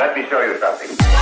Let me show you something.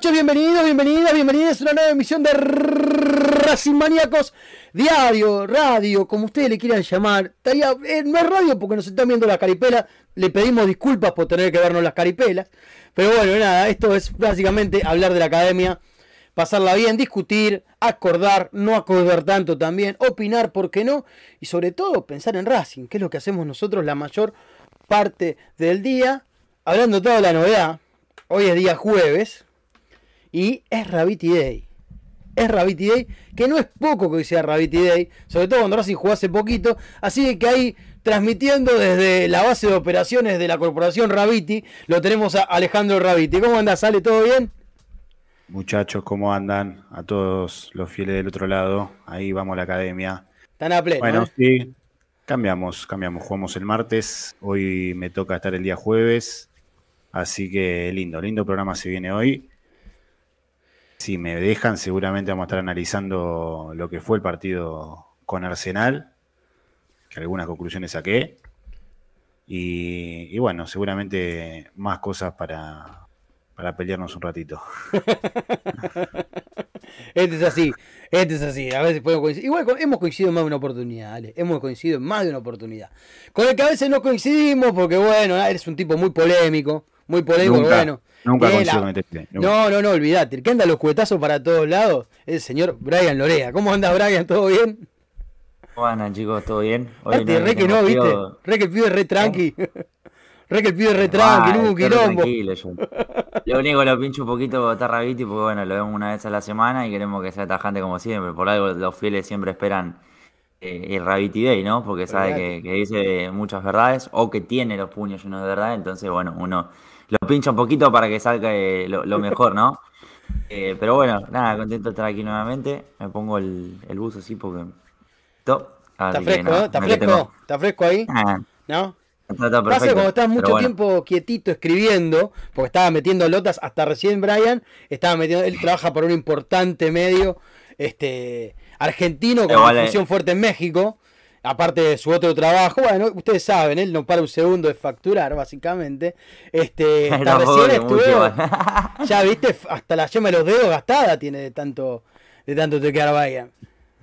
Noches, bienvenidos, bienvenidas, bienvenidas a una nueva emisión de Racing Maníacos Diario, radio, como ustedes le quieran llamar. Eh, no es radio porque nos están viendo las caripelas, le pedimos disculpas por tener que vernos las caripelas. Pero bueno, nada, esto es básicamente hablar de la academia, pasarla bien, discutir, acordar, no acordar tanto también, opinar, ¿por qué no? Y sobre todo pensar en Racing, que es lo que hacemos nosotros la mayor parte del día. Hablando toda la novedad, hoy es día jueves y es Rabiti Day. Es Rabiti Day, que no es poco que hoy sea Rabiti Day, sobre todo cuando Racing jugó hace poquito. Así que ahí transmitiendo desde la base de operaciones de la corporación Rabiti, lo tenemos a Alejandro Rabiti. ¿Cómo andas, ¿Sale todo bien? Muchachos, ¿cómo andan? A todos los fieles del otro lado. Ahí vamos a la academia. Están a pleno. Bueno, ¿eh? sí. Cambiamos, cambiamos. Jugamos el martes. Hoy me toca estar el día jueves. Así que lindo, lindo programa se viene hoy. Si me dejan, seguramente vamos a estar analizando lo que fue el partido con Arsenal. Que algunas conclusiones saqué. Y, y bueno, seguramente más cosas para, para pelearnos un ratito. Este es así, este es así. A veces podemos coincidir. Igual hemos coincidido en más de una oportunidad, Ale. Hemos coincidido en más de una oportunidad. Con el que a veces no coincidimos porque, bueno, eres un tipo muy polémico. Muy polémico, Nunca, bueno. Nunca consigo la- meterte. nunca. No, no, no, olvídate. El que anda los cuetazos para todos lados es el señor Brian Lorea. ¿Cómo anda, Brian? ¿Todo bien? Bueno, chicos, ¿todo bien? Aparte, re que no, ¿viste? Re que el pibe es re tranqui. Re que el pibe es re tranqui, no hubo quilombo. yo. Lo único que lo pincho un poquito está Raviti porque bueno, lo vemos una vez a la semana y queremos que sea tajante como siempre. Por algo los fieles siempre esperan eh, el Raviti Day, ¿no? Porque sabe que, que dice muchas verdades o que tiene los puños llenos de verdad. Entonces, bueno, uno lo pincha un poquito para que salga eh, lo, lo mejor, ¿no? Eh, pero bueno, nada, contento de estar aquí nuevamente. Me pongo el, el buzo así porque... Está fresco, ¿eh? Está fresco. Está fresco ahí, Ah, ¿no? está Pasa que perfecto, cuando estás pero mucho bueno. tiempo quietito escribiendo, porque estaba metiendo lotas hasta recién Brian, estaba metiendo, él trabaja por un importante medio este argentino con eh. difusión fuerte en México, aparte de su otro trabajo, bueno, ustedes saben, él no para un segundo de facturar, básicamente. Este, hasta recién mucho, estuvo, ya viste, hasta la yema de los dedos gastada tiene de tanto, de tanto tequear Brian.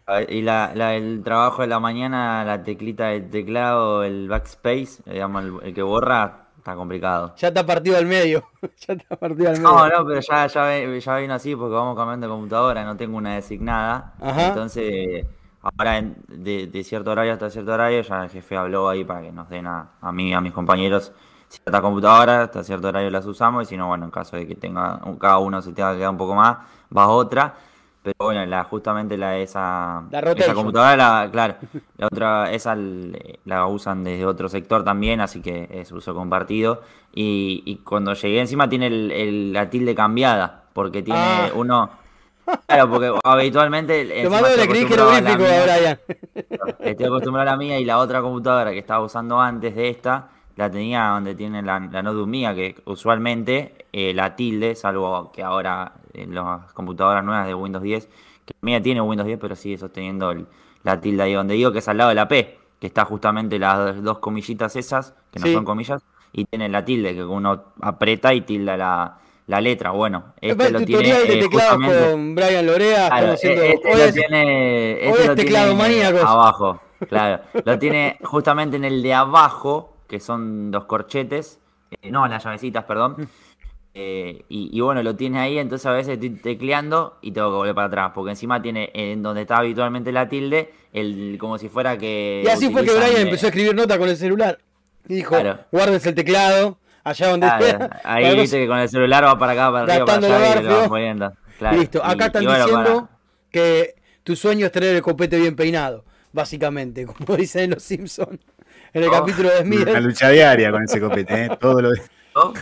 A ver, Y la, la- el trabajo de la mañana, la teclita del teclado, el backspace, digamos, el, el que borra, está complicado. Ya está partido al medio, ya está partido al medio. No, no, pero ya, ya, ya vino así porque vamos cambiando de computadora, no tengo una designada. Ajá. Entonces, ahora en- de, de cierto horario hasta cierto horario, ya el jefe habló ahí para que nos den a, a mí y a mis compañeros cierta computadora, hasta cierto horario las usamos, y si no, bueno, en caso de que tenga cada uno se tenga que quedar un poco más, va otra. Pero bueno, la, justamente la esa, La esa computadora, la, claro, la otra, esa la usan desde otro sector también, así que es uso compartido. Y, y cuando llegué encima tiene el, el- la tilde cambiada, porque tiene Ah. uno... Claro, porque habitualmente... Acostumbrado a la jeroglífico a mía. Brian. Estoy acostumbrado a la mía y la otra computadora que estaba usando antes de esta, la tenía donde tiene la, la mía, que usualmente eh, la tilde, salvo que ahora en las computadoras nuevas de Windows 10, que la mía tiene Windows 10, pero sigue sosteniendo el- la tilde ahí donde digo, que es al lado de la P, que está justamente las dos comillitas esas, que no Sí. son comillas, y tiene la tilde, que uno aprieta y tilda la, la letra. Bueno, este lo tiene de eh, teclados justamente- con Brian Lorea. Claro, estamos haciendo- e- este hoy lo es- tiene, hoy este es lo teclado tiene maníacos. abajo, claro. Lo tiene justamente en el de abajo, que son los corchetes, eh, no, las llavecitas, Mm. perdón. Eh, y, y bueno, lo tiene ahí, entonces a veces estoy tecleando y tengo que volver para atrás, porque encima tiene en donde está habitualmente la tilde, el como si fuera que... Y así fue que Brian eh, empezó a escribir nota con el celular. Y dijo, Claro. el teclado, allá donde claro, esté. ahí Para viste que con el celular va para acá, para arriba, para allá y lo vas poniendo. Claro, Listo, acá y- están y bueno, diciendo para- que tu sueño es tener el copete bien peinado, básicamente, como dicen en Los Simpsons, en el Oh. capítulo de Smith. Una lucha diaria con ese copete, ¿eh? Todo lo ¿Oh?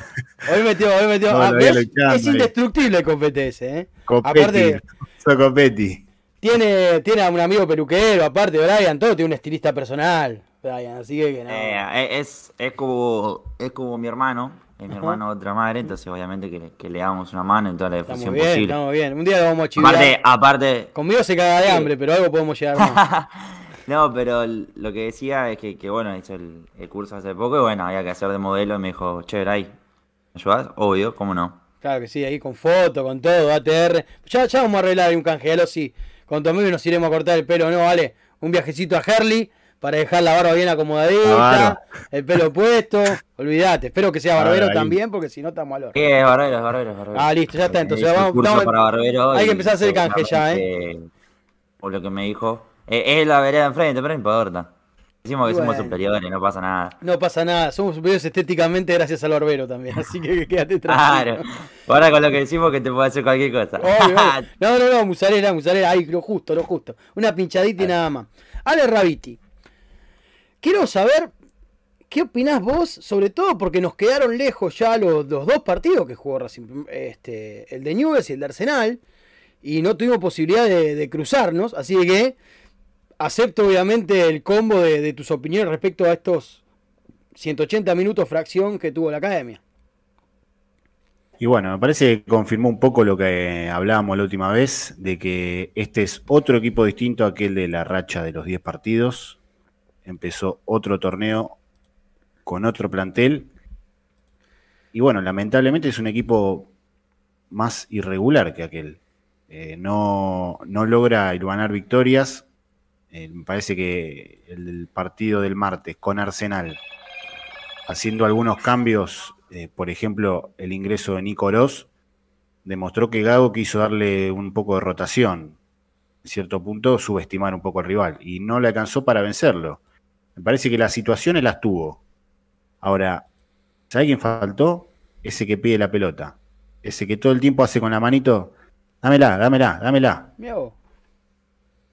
Hoy metió, hoy metió. No, ah, Es ahí. indestructible el copete ese, ¿eh? Copetti. Aparte, Soy Copetti. tiene, tiene a un amigo peluquero, aparte, Brian, todo tiene un estilista personal, Brian, así que, que no. Eh, es, es como es como mi hermano, es mi hermano de otra madre, entonces obviamente que, le- que le damos una mano en toda la estamos difusión bien, posible. estamos bien. Un día lo vamos a chivar. Aparte, aparte, Conmigo se caga de hambre, pero algo podemos llegar más. no, pero lo que decía es que, que, bueno, hice el, el curso hace poco y bueno, había que hacer de modelo y me dijo, che, ahí, ¿me ayudas? Obvio, ¿cómo no? Claro que sí, ahí con foto, con todo, ATR. Ya, ya vamos a arreglar ahí un canjealo, sí. Con tu amigo nos iremos a cortar el pelo, ¿no? Vale, un viajecito a Herley para dejar la barba bien acomodadita, Claro. el pelo puesto. Olvídate, espero que sea Claro, barbero también, porque si no estamos al horno. Sí, es barbero, es barbero, es barbero. Ah, listo, ya está, entonces vamos- curso para barbero hay que empezar a hacer canje ya, ¿eh? Por lo que me dijo, eh, es la vereda enfrente, pero no importa. Decimos que somos superiores, no pasa nada. No pasa nada, somos superiores estéticamente gracias al barbero también, así que quédate Claro. tranquilo. Ahora con lo que decimos que te puede hacer cualquier cosa. Obvio, obvio. No, no, no, musarela, musarela, ahí, lo justo, lo justo. Una pinchadita y nada más. Ale Rabiti, quiero saber qué opinás vos, sobre todo porque nos quedaron lejos ya los, dos partidos que jugó este, el de Newell's y el de Arsenal, y no tuvimos posibilidad de, de cruzarnos, así que acepto obviamente el combo de, de tus opiniones respecto a estos 180 minutos fracción que tuvo la academia. Y bueno, me parece que confirmó un poco lo que hablábamos la última vez, de que este es otro equipo distinto a aquel de la racha de los 10 partidos. Empezó otro torneo con otro plantel. Y bueno, lamentablemente es un equipo más irregular que aquel. Eh, no, no logra ganar victorias. Eh, me parece que el partido del martes con Arsenal, haciendo algunos cambios, eh, por ejemplo, el ingreso de Nico demostró que Gago quiso darle un poco de rotación. En cierto punto, subestimar un poco al rival. Y no le alcanzó para vencerlo. Me parece que las situaciones las tuvo. Ahora, ¿sabe quién faltó? Ese que pide la pelota. Ese que todo el tiempo hace con la manito. Dámela, dámela, dámela.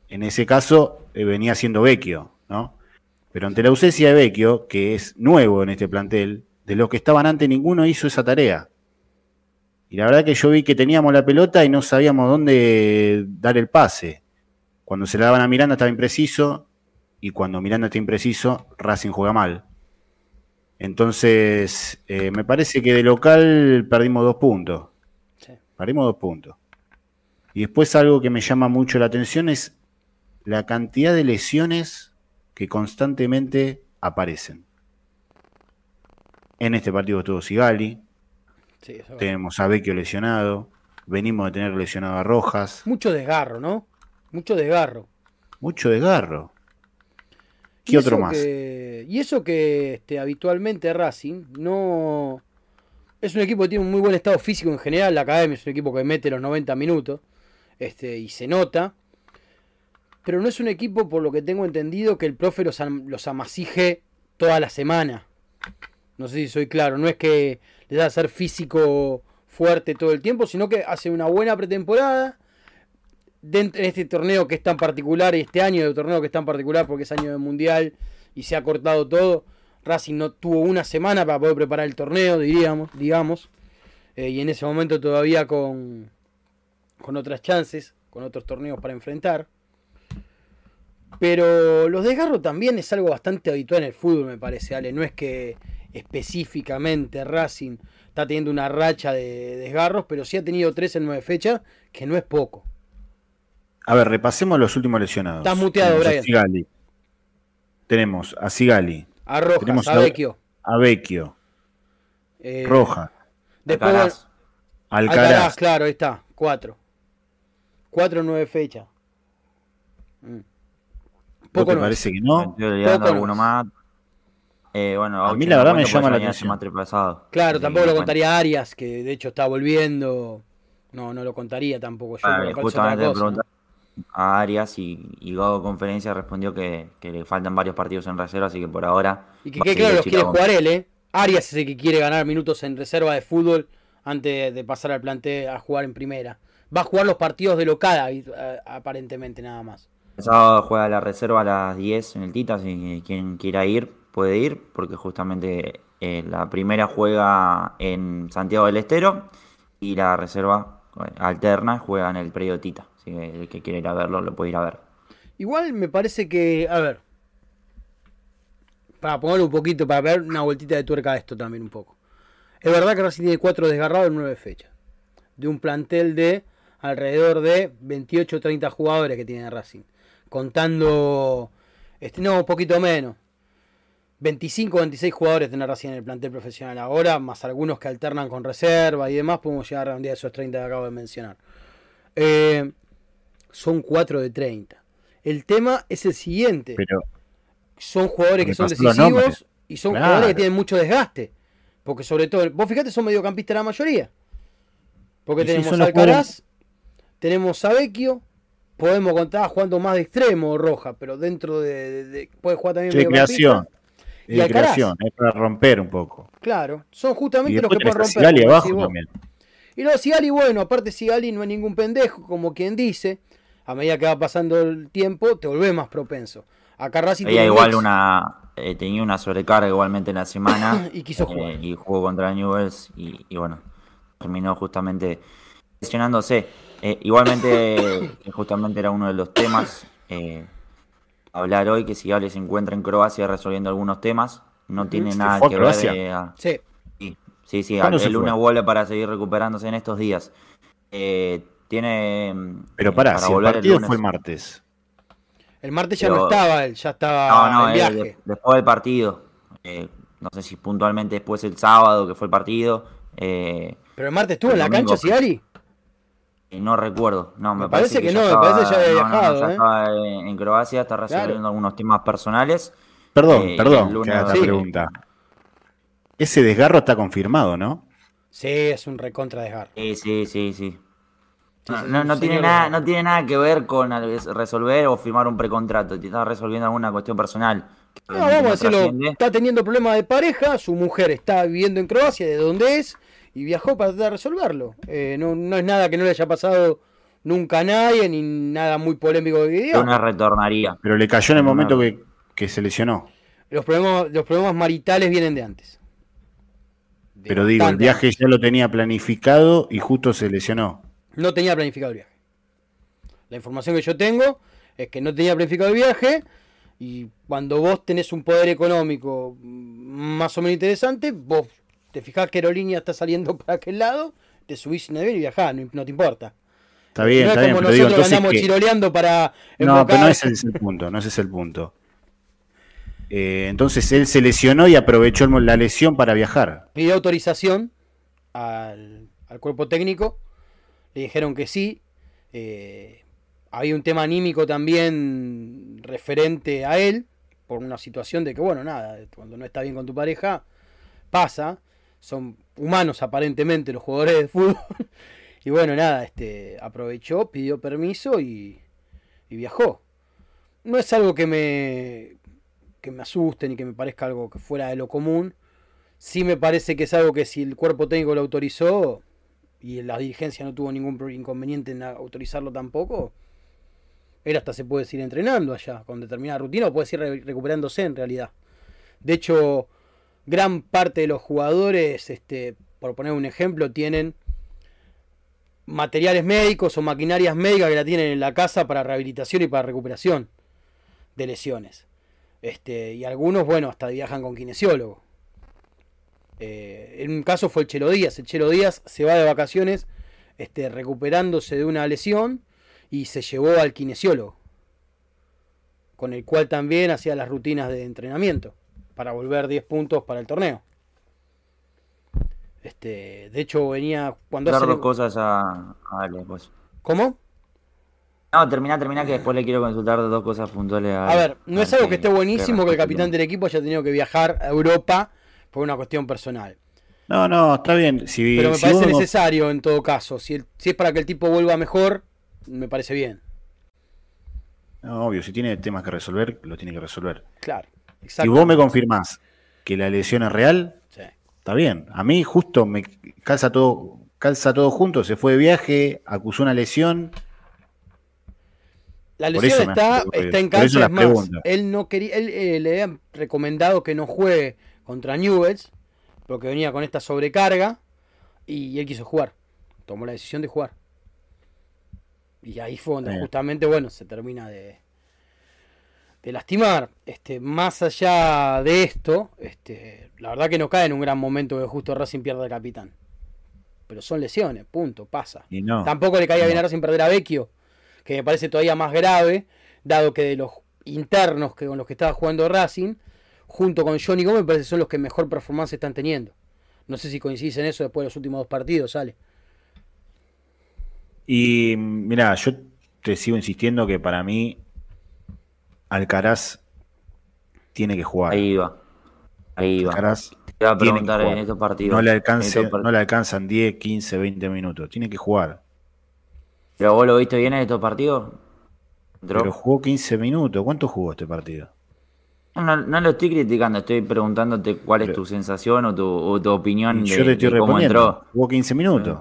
En ese caso eh, venía siendo Vecchio, ¿no? Pero ante la ausencia de Vecchio, que es nuevo en este plantel, de los que estaban antes ninguno hizo esa tarea. Y la verdad que yo vi que teníamos la pelota y no sabíamos dónde dar el pase. Cuando se la daban a Miranda estaba impreciso y cuando Miranda está impreciso, Racing juega mal. Entonces, eh, me parece que de local perdimos dos puntos. Sí. Perdimos dos puntos. Y después algo que me llama mucho la atención es la cantidad de lesiones que constantemente aparecen. En este partido estuvo Sigali, Sí, eso tenemos a Vecchio lesionado, venimos de tener lesionado a Rojas, Mucho desgarro, ¿no? Mucho desgarro. mucho desgarro. Y ¿Qué otro eso más? que- y eso que este, habitualmente Racing no. Es un equipo que tiene un muy buen estado físico en general. La academia es un equipo que mete los 90 minutos. Este, y se nota. Pero no es un equipo, por lo que tengo entendido, que el profe los, am- los amasije toda la semana. No sé si soy claro. No es que les da a ser físico fuerte todo el tiempo, sino que hace una buena pretemporada dentro en este torneo que es tan particular, y este año de torneo que es tan particular porque es año de mundial y se ha cortado todo, Racing no tuvo una semana para poder preparar el torneo, diríamos, digamos, eh, y en ese momento todavía con, con otras chances, con otros torneos para enfrentar. Pero los desgarros también es algo bastante habitual en el fútbol, me parece, Ale. No es que específicamente Racing está teniendo una racha de desgarros, pero sí ha tenido tres en nueve fechas, que no es poco. A ver, repasemos los últimos lesionados. Estás muteado, Tenemos a Brian. Sigali. Tenemos a Sigali, A Rojas, Tenemos a a- Vecchio. a Vecchio, eh, Rojas, Después, Alcaraz. Alcaraz. Alcaraz. claro, ahí está. Cuatro. Cuatro nueve fechas. Mm. ¿Vos Poco te no. parece que no? Poco alguno más. Eh, bueno, A mí la verdad me llama la atención. Claro, tampoco lo contaría Arias, que de hecho está volviendo. No, no lo contaría tampoco yo. Ah, justamente a Arias y, y Gago Conferencia respondió que, que le faltan varios partidos en reserva, así que por ahora. Y que seguir claro, los quiere jugar él, ¿eh? Arias es el que quiere ganar minutos en reserva de fútbol antes de pasar al plantel a jugar en primera. Va a jugar los partidos de eh, aparentemente, nada más. El sábado juega la reserva a las 10 en el Tita, así que quien quiera ir puede ir, porque justamente eh, la primera juega en Santiago del Estero y la reserva eh, alterna juega en el predio Tita. Así que el que quiera ir a verlo lo puede ir a ver. Igual me parece que, a ver, para poner un poquito, para ver una vueltita de tuerca a esto también un poco. Es verdad que Racing tiene cuatro desgarrados en nueve fechas. De un plantel de alrededor de 28 o 30 jugadores que tiene Racing. Contando, este, no, un poquito menos. 25 o 26 jugadores tiene Racing en el plantel profesional ahora, más algunos que alternan con reserva y demás, podemos llegar a un día de esos 30 que acabo de mencionar. Eh, son 4 de 30. El tema es el siguiente. Pero son jugadores que son decisivos y son Claro. jugadores que tienen mucho desgaste. Porque sobre todo, vos fíjate, son mediocampistas la mayoría. Porque tenemos los Alcaraz, tenemos a Vecchio, podemos contar jugando más de extremo Roja, pero dentro de, de- de- puede jugar también de creación. Y De Alcaraz. creación, es para romper un poco. Claro, son justamente los que pueden romper. Sigali abajo también. Y no, Sigali, bueno, aparte Sigali no es ningún pendejo, como quien dice. A medida que va pasando el tiempo, te volvés más propenso. Acá Racing un igual una. eh, tenía una sobrecarga igualmente en la semana. Y quiso eh, jugar. y jugó contra Newells y, y bueno, terminó justamente lesionándose. Eh, igualmente, justamente era uno de los temas. eh, hablar hoy que Sigali se encuentra en Croacia resolviendo algunos temas. No tiene ¿Se nada que ver. Eh, a- Sí, Sí, sí, sí, ¿Cuándo el fue? vuelve para seguir recuperándose en estos días. Eh, tiene. Pero eh, pará, si el volver partido lunes. fue el martes. el martes ya Pero- no estaba él, ya estaba No, no, en eh, viaje. de- después del partido. eh, no sé si puntualmente después el sábado que fue el partido. eh, Pero el martes estuvo en El la domingo cancha. Y no recuerdo. No, me, Me parece que no, me ya parece que ya había no, no, no, viajado, ya ¿eh? estaba en Croacia, está resolviendo Claro. algunos temas personales. Perdón, Eh, perdón, el lunes que haga Sí. pregunta. Ese desgarro está confirmado, ¿no? Sí, es un recontra desgarro. Sí, sí, sí, sí. No, no, tiene nada, no tiene nada que ver con resolver o firmar un precontrato. Te está resolviendo alguna cuestión personal. No, vamos a decirlo, trasciende. está teniendo problemas de pareja, su mujer está viviendo en Croacia, de donde es, y viajó para tratar de resolverlo. Eh, no, no es nada que no le haya pasado nunca a nadie, ni nada muy polémico que Yo diga. no retornaría. Pero le cayó en el momento que, que se lesionó. Los problemas, los problemas maritales vienen de antes. De Pero digo, el viaje antes. ya lo tenía planificado y justo se lesionó. No tenía planificado el viaje. La información que yo tengo es que no tenía planificado el viaje y cuando vos tenés un poder económico más o menos interesante, vos te fijás que aerolínea está saliendo para aquel lado, te subís en el avión y viajás, no, no te importa. Está bien, no está es bien, como pero digo, nosotros entonces andamos que- chiroleando para No, pero no ese es el punto, no ese es el punto. Eh, entonces él se lesionó y aprovechó la lesión para viajar. pidió autorización al, al cuerpo técnico, le dijeron que sí. eh, había un tema anímico también referente a él, por una situación de que, bueno, nada, cuando no está bien con tu pareja, pasa. Son humanos aparentemente los jugadores de fútbol. Y bueno, nada, este, aprovechó, pidió permiso y, y viajó. No es algo que me, que me asuste ni que me parezca algo que fuera de lo común. Sí me parece que es algo que si el cuerpo técnico lo autorizó y la dirigencia no tuvo ningún inconveniente en autorizarlo tampoco, él hasta se puede seguir entrenando allá con determinada rutina o puede re- recuperándose en realidad. De hecho, gran parte de los jugadores, este, por poner un ejemplo, tienen materiales médicos o maquinarias médicas que la tienen en la casa para rehabilitación y para recuperación de lesiones. Este, y algunos, bueno, hasta viajan con kinesiólogo. Eh, en un caso fue el Chelo Díaz. El Chelo Díaz se va de vacaciones este, recuperándose de una lesión y se llevó al kinesiólogo. Con el cual también hacía las rutinas de entrenamiento para volver 10 puntos para el torneo. Este, de hecho, venía cuando Dar hace- dos cosas a, a Ale, pues. ¿Cómo? No, termina, termina que después le quiero consultar dos cosas puntuales a A ver, no es algo que esté buenísimo que el capitán del equipo haya tenido que viajar a Europa por una cuestión personal. No, no, está bien. Si, Pero me si parece necesario en todo caso. Si, el- si es para que el tipo vuelva mejor, me parece bien. no, obvio, si tiene temas que resolver, lo tiene que resolver. Claro. Si vos me confirmás que la lesión es real, Sí. está bien. A mí justo me calza todo, calza todo junto, se fue de viaje, acusó una lesión. La lesión eso me- está, está en más. Él no quería, él eh, le habían recomendado que no juegue contra Newells, porque venía con esta sobrecarga, y él quiso jugar. Tomó la decisión de jugar. Y ahí fue donde justamente, bueno, se termina de, de lastimar. Este, más allá de esto, este, la verdad que no cae en un gran momento que justo Racing pierda al capitán. Pero son lesiones, punto, pasa. Y no. Tampoco le caía bien a. Racing perder a Vecchio, que me parece todavía más grave, dado que de los internos que con los que estaba jugando Racing, junto con Johnny Gómez, me parece que son los que mejor performance están teniendo. No sé si coincidís en eso después de los últimos dos partidos, sale. Y mira, yo te sigo insistiendo que para mí Alcaraz tiene que jugar. Ahí iba. Ahí iba. Alcaraz Te iba a preguntar en estos partidos. no le, alcance, estos no le alcanzan 10, 15, 20 minutos. Tiene que jugar. ¿Pero vos lo viste bien en estos partidos? Pero jugó 15 minutos. ¿Cuánto jugó este partido? No, no, no lo estoy criticando, estoy preguntándote cuál es tu sensación o tu, o tu opinión de, yo te estoy de cómo entró. Jugó 15 minutos.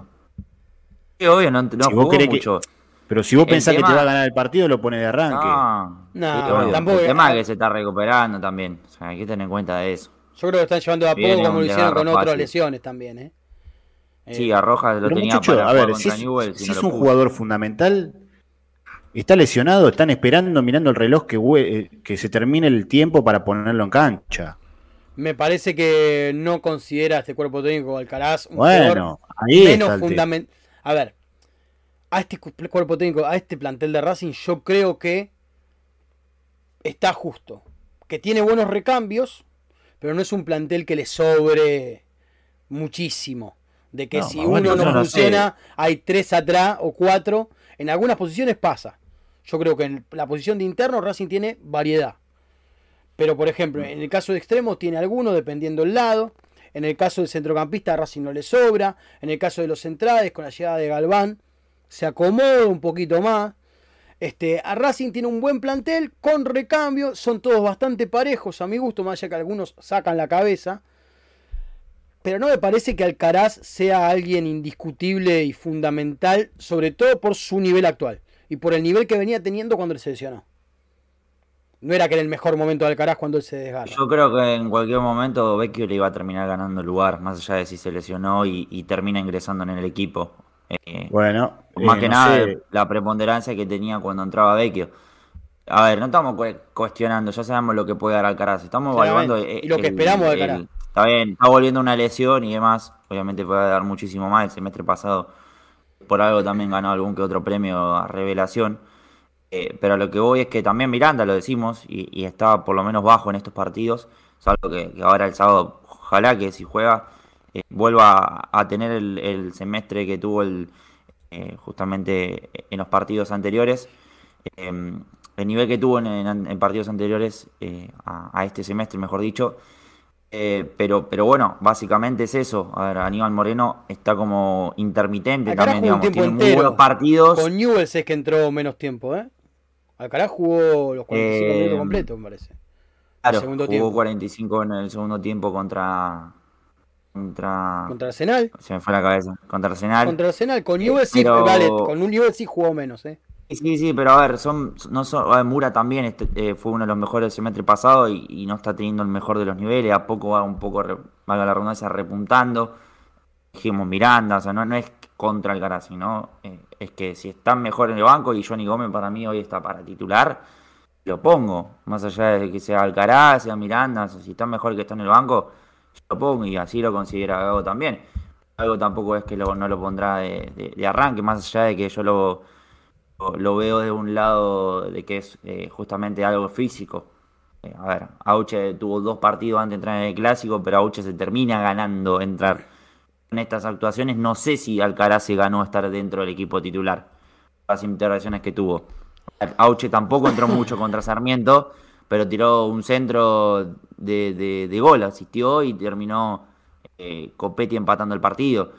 Sí, obvio, no, no Si vos jugó que- mucho. Pero si vos El pensás que te va a ganar el partido, lo pone de arranque. No, No, sí, obvio. tampoco- El tema es que se está recuperando también. O sea, hay que tener en cuenta de eso. Yo creo que están llevando de a poco como lo hicieron con otras lesiones también, ¿eh? Sí, Eh, a Rojas lo Pero tenía muchacho, para a ver, si es, Newell's y si no es lo un jugador fundamental, está lesionado, están esperando, mirando el reloj que, eh, que se termine el tiempo para ponerlo en cancha. Me parece que no considera este cuerpo técnico Alcaraz un Bueno, ahí menos fundamental. A ver, a este cu- cuerpo técnico, a este plantel de Racing, yo creo que está justo. Que tiene buenos recambios, pero no es un plantel que le sobre muchísimo. De que No, si uno no funciona, hay tres atrás o cuatro. En algunas posiciones pasa. Yo creo que en la posición de interno Racing tiene variedad. Pero por ejemplo, en el caso de extremos tiene alguno dependiendo del lado. En el caso del centrocampista Racing no le sobra. En el caso de los centrales, con la llegada de Galván, se acomoda un poquito más. Este, a Racing tiene un buen plantel con recambio. Son todos bastante parejos a mi gusto, más allá que algunos sacan la cabeza. Pero no me parece que Alcaraz sea alguien indiscutible y fundamental, sobre todo por su nivel actual y por el nivel que venía teniendo cuando él se lesionó. No era que era el mejor momento de Alcaraz cuando él se desgarra. Yo creo que en cualquier momento Vecchio le iba a terminar ganando el lugar, más allá de si se lesionó y, y termina ingresando en el equipo. Eh, Bueno, más eh, que no nada sé. la preponderancia que tenía cuando entraba Vecchio. A ver, no estamos cu- cuestionando, ya sabemos lo que puede dar Alcaraz. Estamos evaluando. y lo que esperamos de Alcaraz. está bien, está volviendo una lesión y demás. Obviamente puede dar muchísimo más. El semestre pasado, por algo también ganó algún que otro premio a revelación. Eh, pero lo que voy es que también Miranda, lo decimos, y, está por lo menos bajo en estos partidos. Salvo que, ahora el sábado, ojalá que si juega, eh, vuelva a, tener el, semestre que tuvo el, eh, justamente en los partidos anteriores. Eh, el nivel que tuvo en, partidos anteriores eh, a este semestre, mejor dicho. Eh, pero, pero bueno, básicamente es eso. A ver, Aníbal Moreno está como intermitente Alcaraz también, digamos, tiene muy entero. buenos partidos. Con Newell's es que entró menos tiempo, ¿eh? Alcaraz jugó los 45 Eh, minutos completos, me parece. Claro, segundo jugó tiempo. 45 en el segundo tiempo contra. Contra. Contra Arsenal. Se me fue la cabeza. Contra Arsenal. Contra Arsenal, con Newell's sí, pero- vale, con un Newell's sí jugó menos, ¿eh? Sí, Sí, pero a ver, son, no son, a Mura también este, eh, fue uno de los mejores del semestre pasado y, no está teniendo el mejor de los niveles. A poco va un poco, valga la redundancia, repuntando. Dijimos Miranda, o sea, no, no es contra Alcaraz, sino eh, es que si están mejor en el banco y Johnny Gómez para mí hoy está para titular, lo pongo. Más allá de que sea Alcaraz, sea Miranda, o sea, si están mejor que está en el banco, lo pongo y así lo considera Gago también. Algo tampoco es que lo- no lo pondrá de arranque, más allá de que yo lo, lo- veo de un lado de que es eh, justamente algo físico. Eh, a ver, Auche tuvo dos partidos antes de entrar en el clásico, pero Auche se termina ganando entrar en estas actuaciones. No sé si Alcaraz se ganó estar dentro del equipo titular. Las interacciones que tuvo. Auche tampoco entró mucho contra Sarmiento, pero tiró un centro de, de- de gol, asistió y terminó eh, Copetti empatando el partido.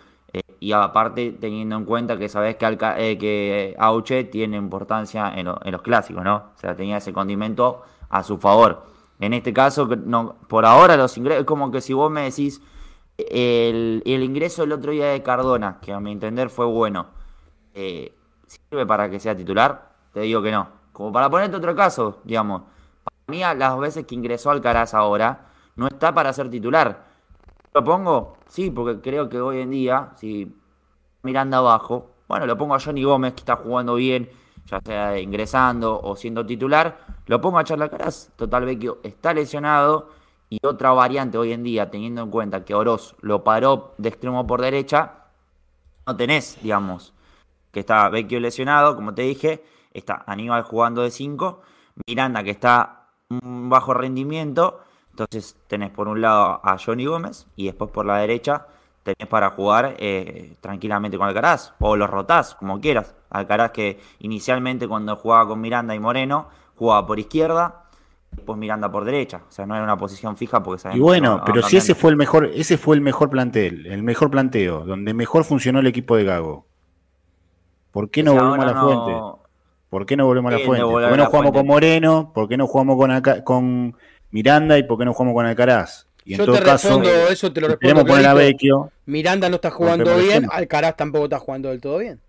Y aparte, teniendo en cuenta que sabes que, Alca- eh, que Auche tiene importancia en, lo- en los clásicos, ¿no? O sea, tenía ese condimento a su favor. En este caso, no, por ahora los ingresos, es como que si vos me decís, el, el ingreso el otro día de Cardona, que a mi entender fue bueno, eh, ¿sirve para que sea titular? Te digo que no. Como para ponerte otro caso, digamos, para mí las veces que ingresó Alcaraz ahora, no está para ser titular. ¿Lo pongo? Sí, porque creo que hoy en día, si Miranda abajo, bueno, lo pongo a Johnny Gómez, que está jugando bien, ya sea ingresando o siendo titular, lo pongo a Charla Caraz, total Vecchio está lesionado, y otra variante hoy en día, teniendo en cuenta que Oroz lo paró de extremo por derecha, no tenés, digamos, que está Vecchio lesionado, como te dije, está Aníbal jugando de 5, Miranda que está un bajo rendimiento, entonces tenés por un lado a Johnny Gómez y después por la derecha tenés para jugar eh, tranquilamente con Alcaraz, o los rotás, como quieras. Alcaraz que inicialmente cuando jugaba con Miranda y Moreno, jugaba por izquierda, después Miranda por derecha, o sea, no era una posición fija porque Y bueno, pero si ese fue el mejor, ese fue el mejor plantel, el mejor planteo, donde mejor funcionó el equipo de Gago. ¿Por qué no O sea, volvemos a la fuente? no- ¿Por qué no volvemos a la no fuente? ¿Por qué no jugamos fuente. con Moreno? ¿Por qué no jugamos con, Aca- con Miranda y por qué no jugamos con Alcaraz? Y en Yo todo te caso, respondo, eso te lo si respondo. poner a. Vecchio, Miranda no está jugando el bien. Alcaraz tampoco está jugando del todo bien.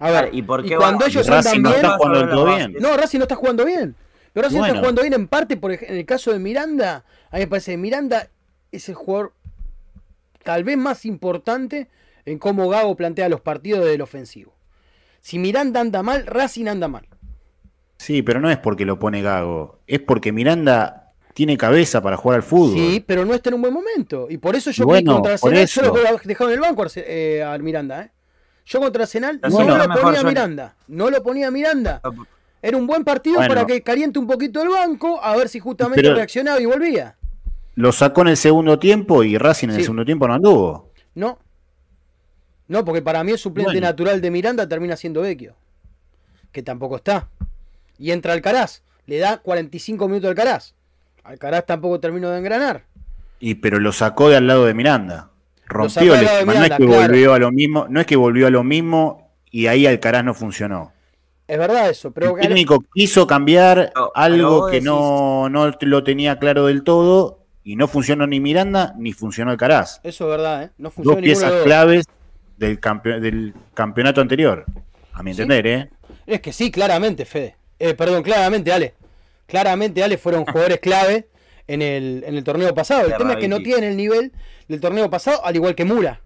A ver, ¿Y por qué cuando va- ellos Racing andan no bien, está jugando del todo No, bien. No, Racing no está jugando bien. Pero Racing Bueno. está jugando bien en parte, por en el caso de Miranda, a mí me parece que Miranda es el jugador tal vez más importante en cómo Gago plantea los partidos del ofensivo. Si Miranda anda mal, Racing anda mal. Sí, pero no es porque lo pone Gago, es porque Miranda tiene cabeza para jugar al fútbol. Sí, pero no está en un buen momento. Y por eso yo Bueno, contra Arsenal, yo lo dejado en el banco eh, a Miranda, ¿eh? Yo contra Arsenal Bueno, no lo mejor ponía a Miranda. No lo ponía a Miranda. Era un buen partido Bueno. para que caliente un poquito el banco, a ver si justamente reaccionaba y volvía. Lo sacó en el segundo tiempo y Racing en el segundo tiempo no anduvo. No, No, porque para mí el suplente Bueno. natural de Miranda termina siendo Vecchio. Que tampoco está. Y entra Alcaraz. Le da 45 minutos a Alcaraz. Alcaraz tampoco terminó de engranar. Y pero lo sacó de al lado de Miranda. Rompió el esquema. No es que claro. volvió a lo mismo, no es que volvió a lo mismo y ahí Alcaraz no funcionó. Es verdad eso, pero el técnico quiso cambiar algo que decís- no, no lo tenía claro del todo y no funcionó ni Miranda ni funcionó Alcaraz. eso es verdad, ¿eh? No funciona Dos de piezas claves del, campe- del campeonato anterior. A mi Sí. entender, ¿eh? Es que sí, claramente, Fede. Eh, perdón, claramente, Ale. Claramente, Ale fueron jugadores clave en el, en el torneo pasado. El tema es que no tienen el nivel del torneo pasado, al igual que Mura.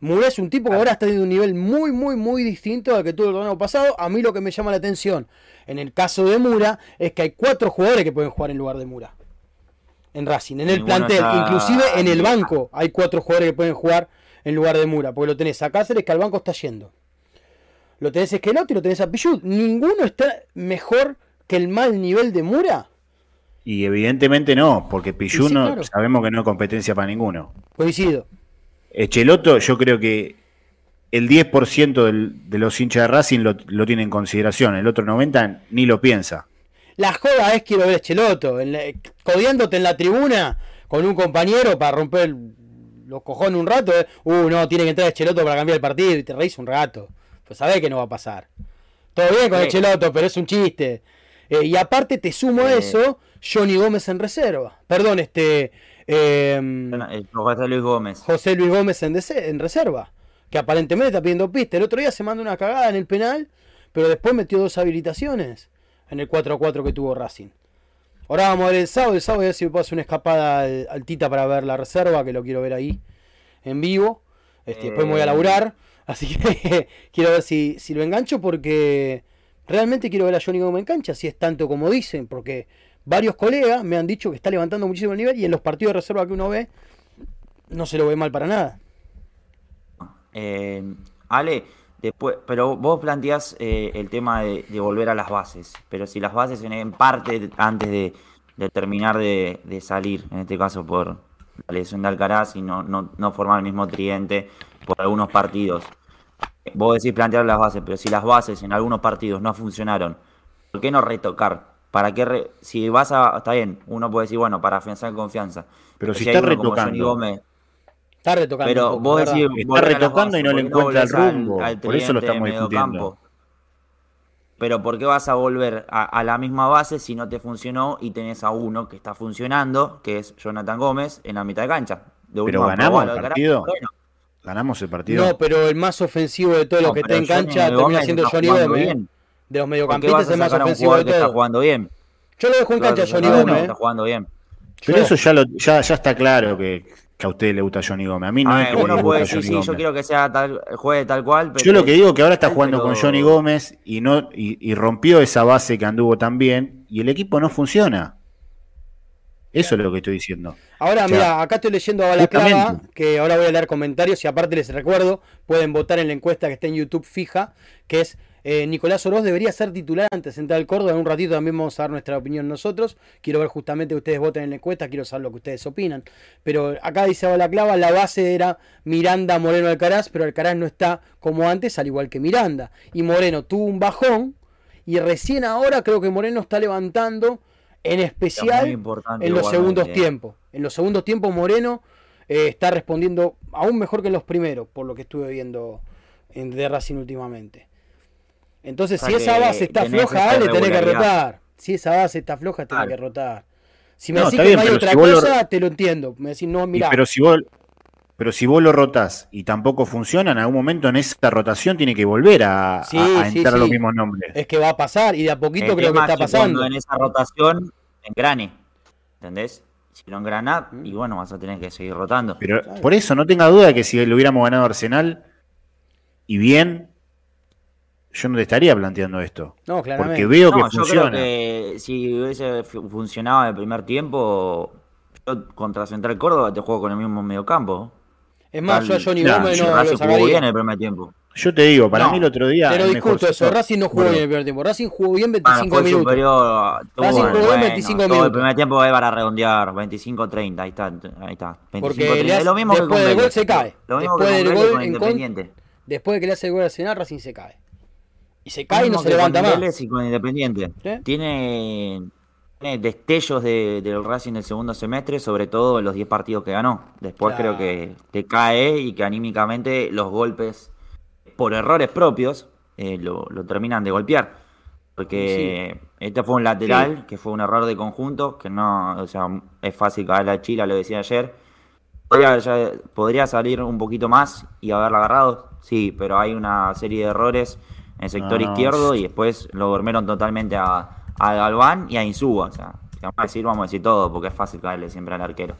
Mura es un tipo que ahora está teniendo un nivel muy, muy, muy distinto al que tuvo el torneo pasado. A mí lo que me llama la atención en el caso de Mura es que hay cuatro jugadores que pueden jugar en lugar de Mura. En Racing, en el Ninguno plantel, está- inclusive en el banco hay cuatro jugadores que pueden jugar en lugar de Mura. Porque lo tenés a Cáceres que al banco está yendo. Lo tenés a Esqueloto y lo tenés a Pichut. Ninguno está mejor que el mal nivel de Mura. Y evidentemente no, porque Pichu Y sí, no claro. sabemos que no es competencia para ninguno. Coincido. Echeloto, yo creo que el 10% del- de los hinchas de Racing lo, lo tiene en consideración, el otro 90% ni lo piensa. La joda es quiero ver a Cheloto, codiándote en la tribuna con un compañero para romper los cojones un rato. eh. Uh, no, tiene que entrar Cheloto para cambiar el partido y te reís un rato. Pues sabés que no va a pasar. Todo bien con Sí. el Cheloto, pero es un chiste. Eh, y aparte te sumo a Eh. eso, Johnny Gómez en reserva. Perdón, este... eh, El José Luis Gómez. José Luis Gómez en, en reserva, que aparentemente está pidiendo pista. El otro día se mandó una cagada en el penal, pero después metió dos habilitaciones en el 4-4 que tuvo Racing. Ahora vamos a ver el sábado, el sábado voy a ver si me puedo hacer una escapada al, al Tita para ver la reserva, que lo quiero ver ahí en vivo. Este, Después me voy a Eh. laburar, así que quiero ver si, si lo engancho porque realmente quiero ver a Johnny Gómez en cancha, si es tanto como dicen, porque varios colegas me han dicho que está levantando muchísimo el nivel y en los partidos de reserva que uno ve no se lo ve mal para nada. Eh, Ale, después, pero vos planteás eh, el tema de, volver a las bases, pero si las bases en, en parte antes de, terminar de, de salir, en este caso por la lesión de Alcaraz y no, no, no formar el mismo tridente por algunos partidos. Vos decís plantear las bases, pero si las bases en algunos partidos no funcionaron, ¿por qué no retocar? ¿Para qué re- si vas a. Está bien, uno puede decir, bueno, para afianzar confianza. Pero si hay está retocando. Gómez, Está retocando. pero poco, vos decís, Está retocando y no le ¿por qué encuentra el volvés al- rumbo? al Por eso lo estamos discutiendo. mediocampo? Pero ¿por qué vas a volver a, a la misma base si no te funcionó y tenés a uno que está funcionando, que es Jonathan Gómez, en la mitad de cancha? De Pero ganamos el partido. bueno. Ganamos el partido. No, pero el más ofensivo de todos los No, que está en cancha termina siendo está Johnny jugando Gómez. ¿eh? bien. De los ¿Por qué vas mediocampistas es el más ofensivo de que está todos. jugando bien? Yo lo dejo en ¿Qué vas cancha a Johnny Gómez. que ¿eh? está jugando bien. Pero Yo- eso ya, lo, ya, ya está claro que, que a usted le gusta Johnny Gómez. A mí no A es ver, que uno me puede gusta decir, Johnny sí, yo quiero que sea tal, juegue tal cual. Pero Yo lo que digo es que ahora está jugando con Johnny Gómez y no y, y rompió esa base que anduvo tan bien y el equipo no funciona. Eso es lo que estoy diciendo. Ahora, O sea, mira, acá estoy leyendo a Balaclava, que ahora voy a leer comentarios y aparte les recuerdo, pueden votar en la encuesta que está en YouTube fija, que es eh, Nicolás Oroz debería ser titular ante Central Córdoba. En un ratito también vamos a dar nuestra opinión nosotros. Quiero ver justamente que ustedes voten en la encuesta, quiero saber lo que ustedes opinan. Pero acá dice Balaclava, la base era Miranda, Moreno, Alcaraz, pero Alcaraz no está como antes, al igual que Miranda. Y Moreno tuvo un bajón y recién ahora creo que Moreno está levantando, en especial en los segundos tiempos. En los segundos tiempos Moreno eh, está respondiendo aún mejor que en los primeros, por lo que estuve viendo en de Racing últimamente. Entonces, O si sea esa base está floja, Ale, tenés que rotar. Si esa base está floja, tenés Claro. que rotar. Si me No, decís que bien, no hay otra si vos lo- cosa, te lo entiendo. Me decís, no, mira, pero si vos pero si vos lo rotás y tampoco funciona, en algún momento en esa rotación tiene que volver a, Sí, a sí, entrar sí. los mismos nombres. es que va a pasar y de a poquito El creo que está pasando. en esa rotación engrane. ¿Entendés? Si no engrana, Mm. y bueno, vas a tener que seguir rotando. Pero por eso no tenga duda que si lo hubiéramos ganado Arsenal y bien, yo no te estaría planteando esto. No, claramente. Porque veo No, que yo funciona. creo que si hubiese fu- funcionado en el primer tiempo, yo contra Central Córdoba te juego con el mismo mediocampo. Es más, yo a Johnny Claro, Gómez no Racing lo jugó bien el primer tiempo. Yo te digo, para No, mí el otro día. Pero el discuto eso, Racing no jugó Bueno, bien el primer tiempo. Racing jugó bien Bueno, 25 fue minutos. superior. tuvo, Racing jugó bien bueno, 25 todo minutos. El primer tiempo es para redondear, 25-30, ahí está, ahí está. 25, Porque 30. le hace- es lo mismo después del gol se cae. Lo mismo Después que del gol con en con- Independiente. Después de que le hace el gol a Arsenal, Racing se cae. Y se Lo cae y no se levanta más. Y con Independiente. Tiene, tiene destellos de- del Racing del segundo semestre, sobre todo en los 10 partidos que ganó. Después Claro. creo que, que cae y que anímicamente los golpes, por errores propios, eh, lo, lo terminan de golpear. Porque este fue un lateral, que fue un error de conjunto, que no, o sea, es fácil caer la chila, lo decía ayer. Podría, ya- podría salir un poquito más y haberla agarrado, sí, pero hay una serie de errores en el sector no. izquierdo y después lo dormieron totalmente a, a Galván y a Insúa. O sea, si vamos a decir, vamos a decir todo, porque es fácil caerle siempre al arquero.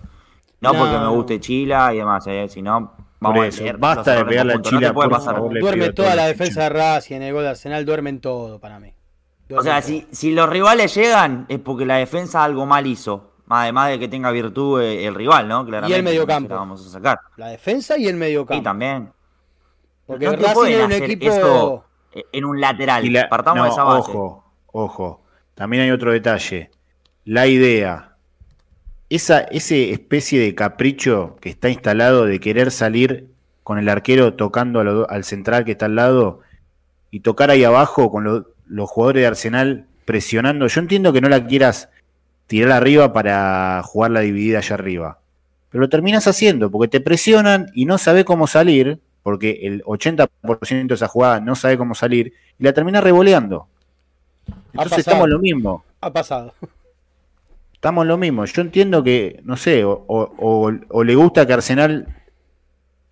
No, No. porque me guste Chila y demás, eh, sino vamos Por a leer basta de pegarle a no Chila, te puede por pasar. favor. Duerme toda la el defensa de Racing, en el gol de Arsenal, duermen todo para mí. O sea, si, si los rivales llegan es porque la defensa algo mal hizo. Además de que tenga virtud eh, el rival, ¿no? Claramente, mediocampo. no se la vamos a sacar. La defensa y el Y mediocampo. también. Porque no te Racing pueden era un hacer equipo. eso en un lateral. Y la- Partamos no, de esa base. Ojo, ojo. También hay otro detalle. La idea. Esa ese especie de capricho que está instalado de querer salir con el arquero tocando al central que está al lado y tocar ahí abajo con lo- los jugadores de Arsenal presionando. Yo entiendo que no la quieras tirar arriba para jugar la dividida allá arriba. Pero lo terminas haciendo porque te presionan y no sabe cómo salir, porque el 80% de esa jugada no sabe cómo salir, y la termina revoleando. Entonces estamos en lo mismo. Ha pasado. Estamos en lo mismo. Yo entiendo que, no sé, o, o- o- o le gusta que Arsenal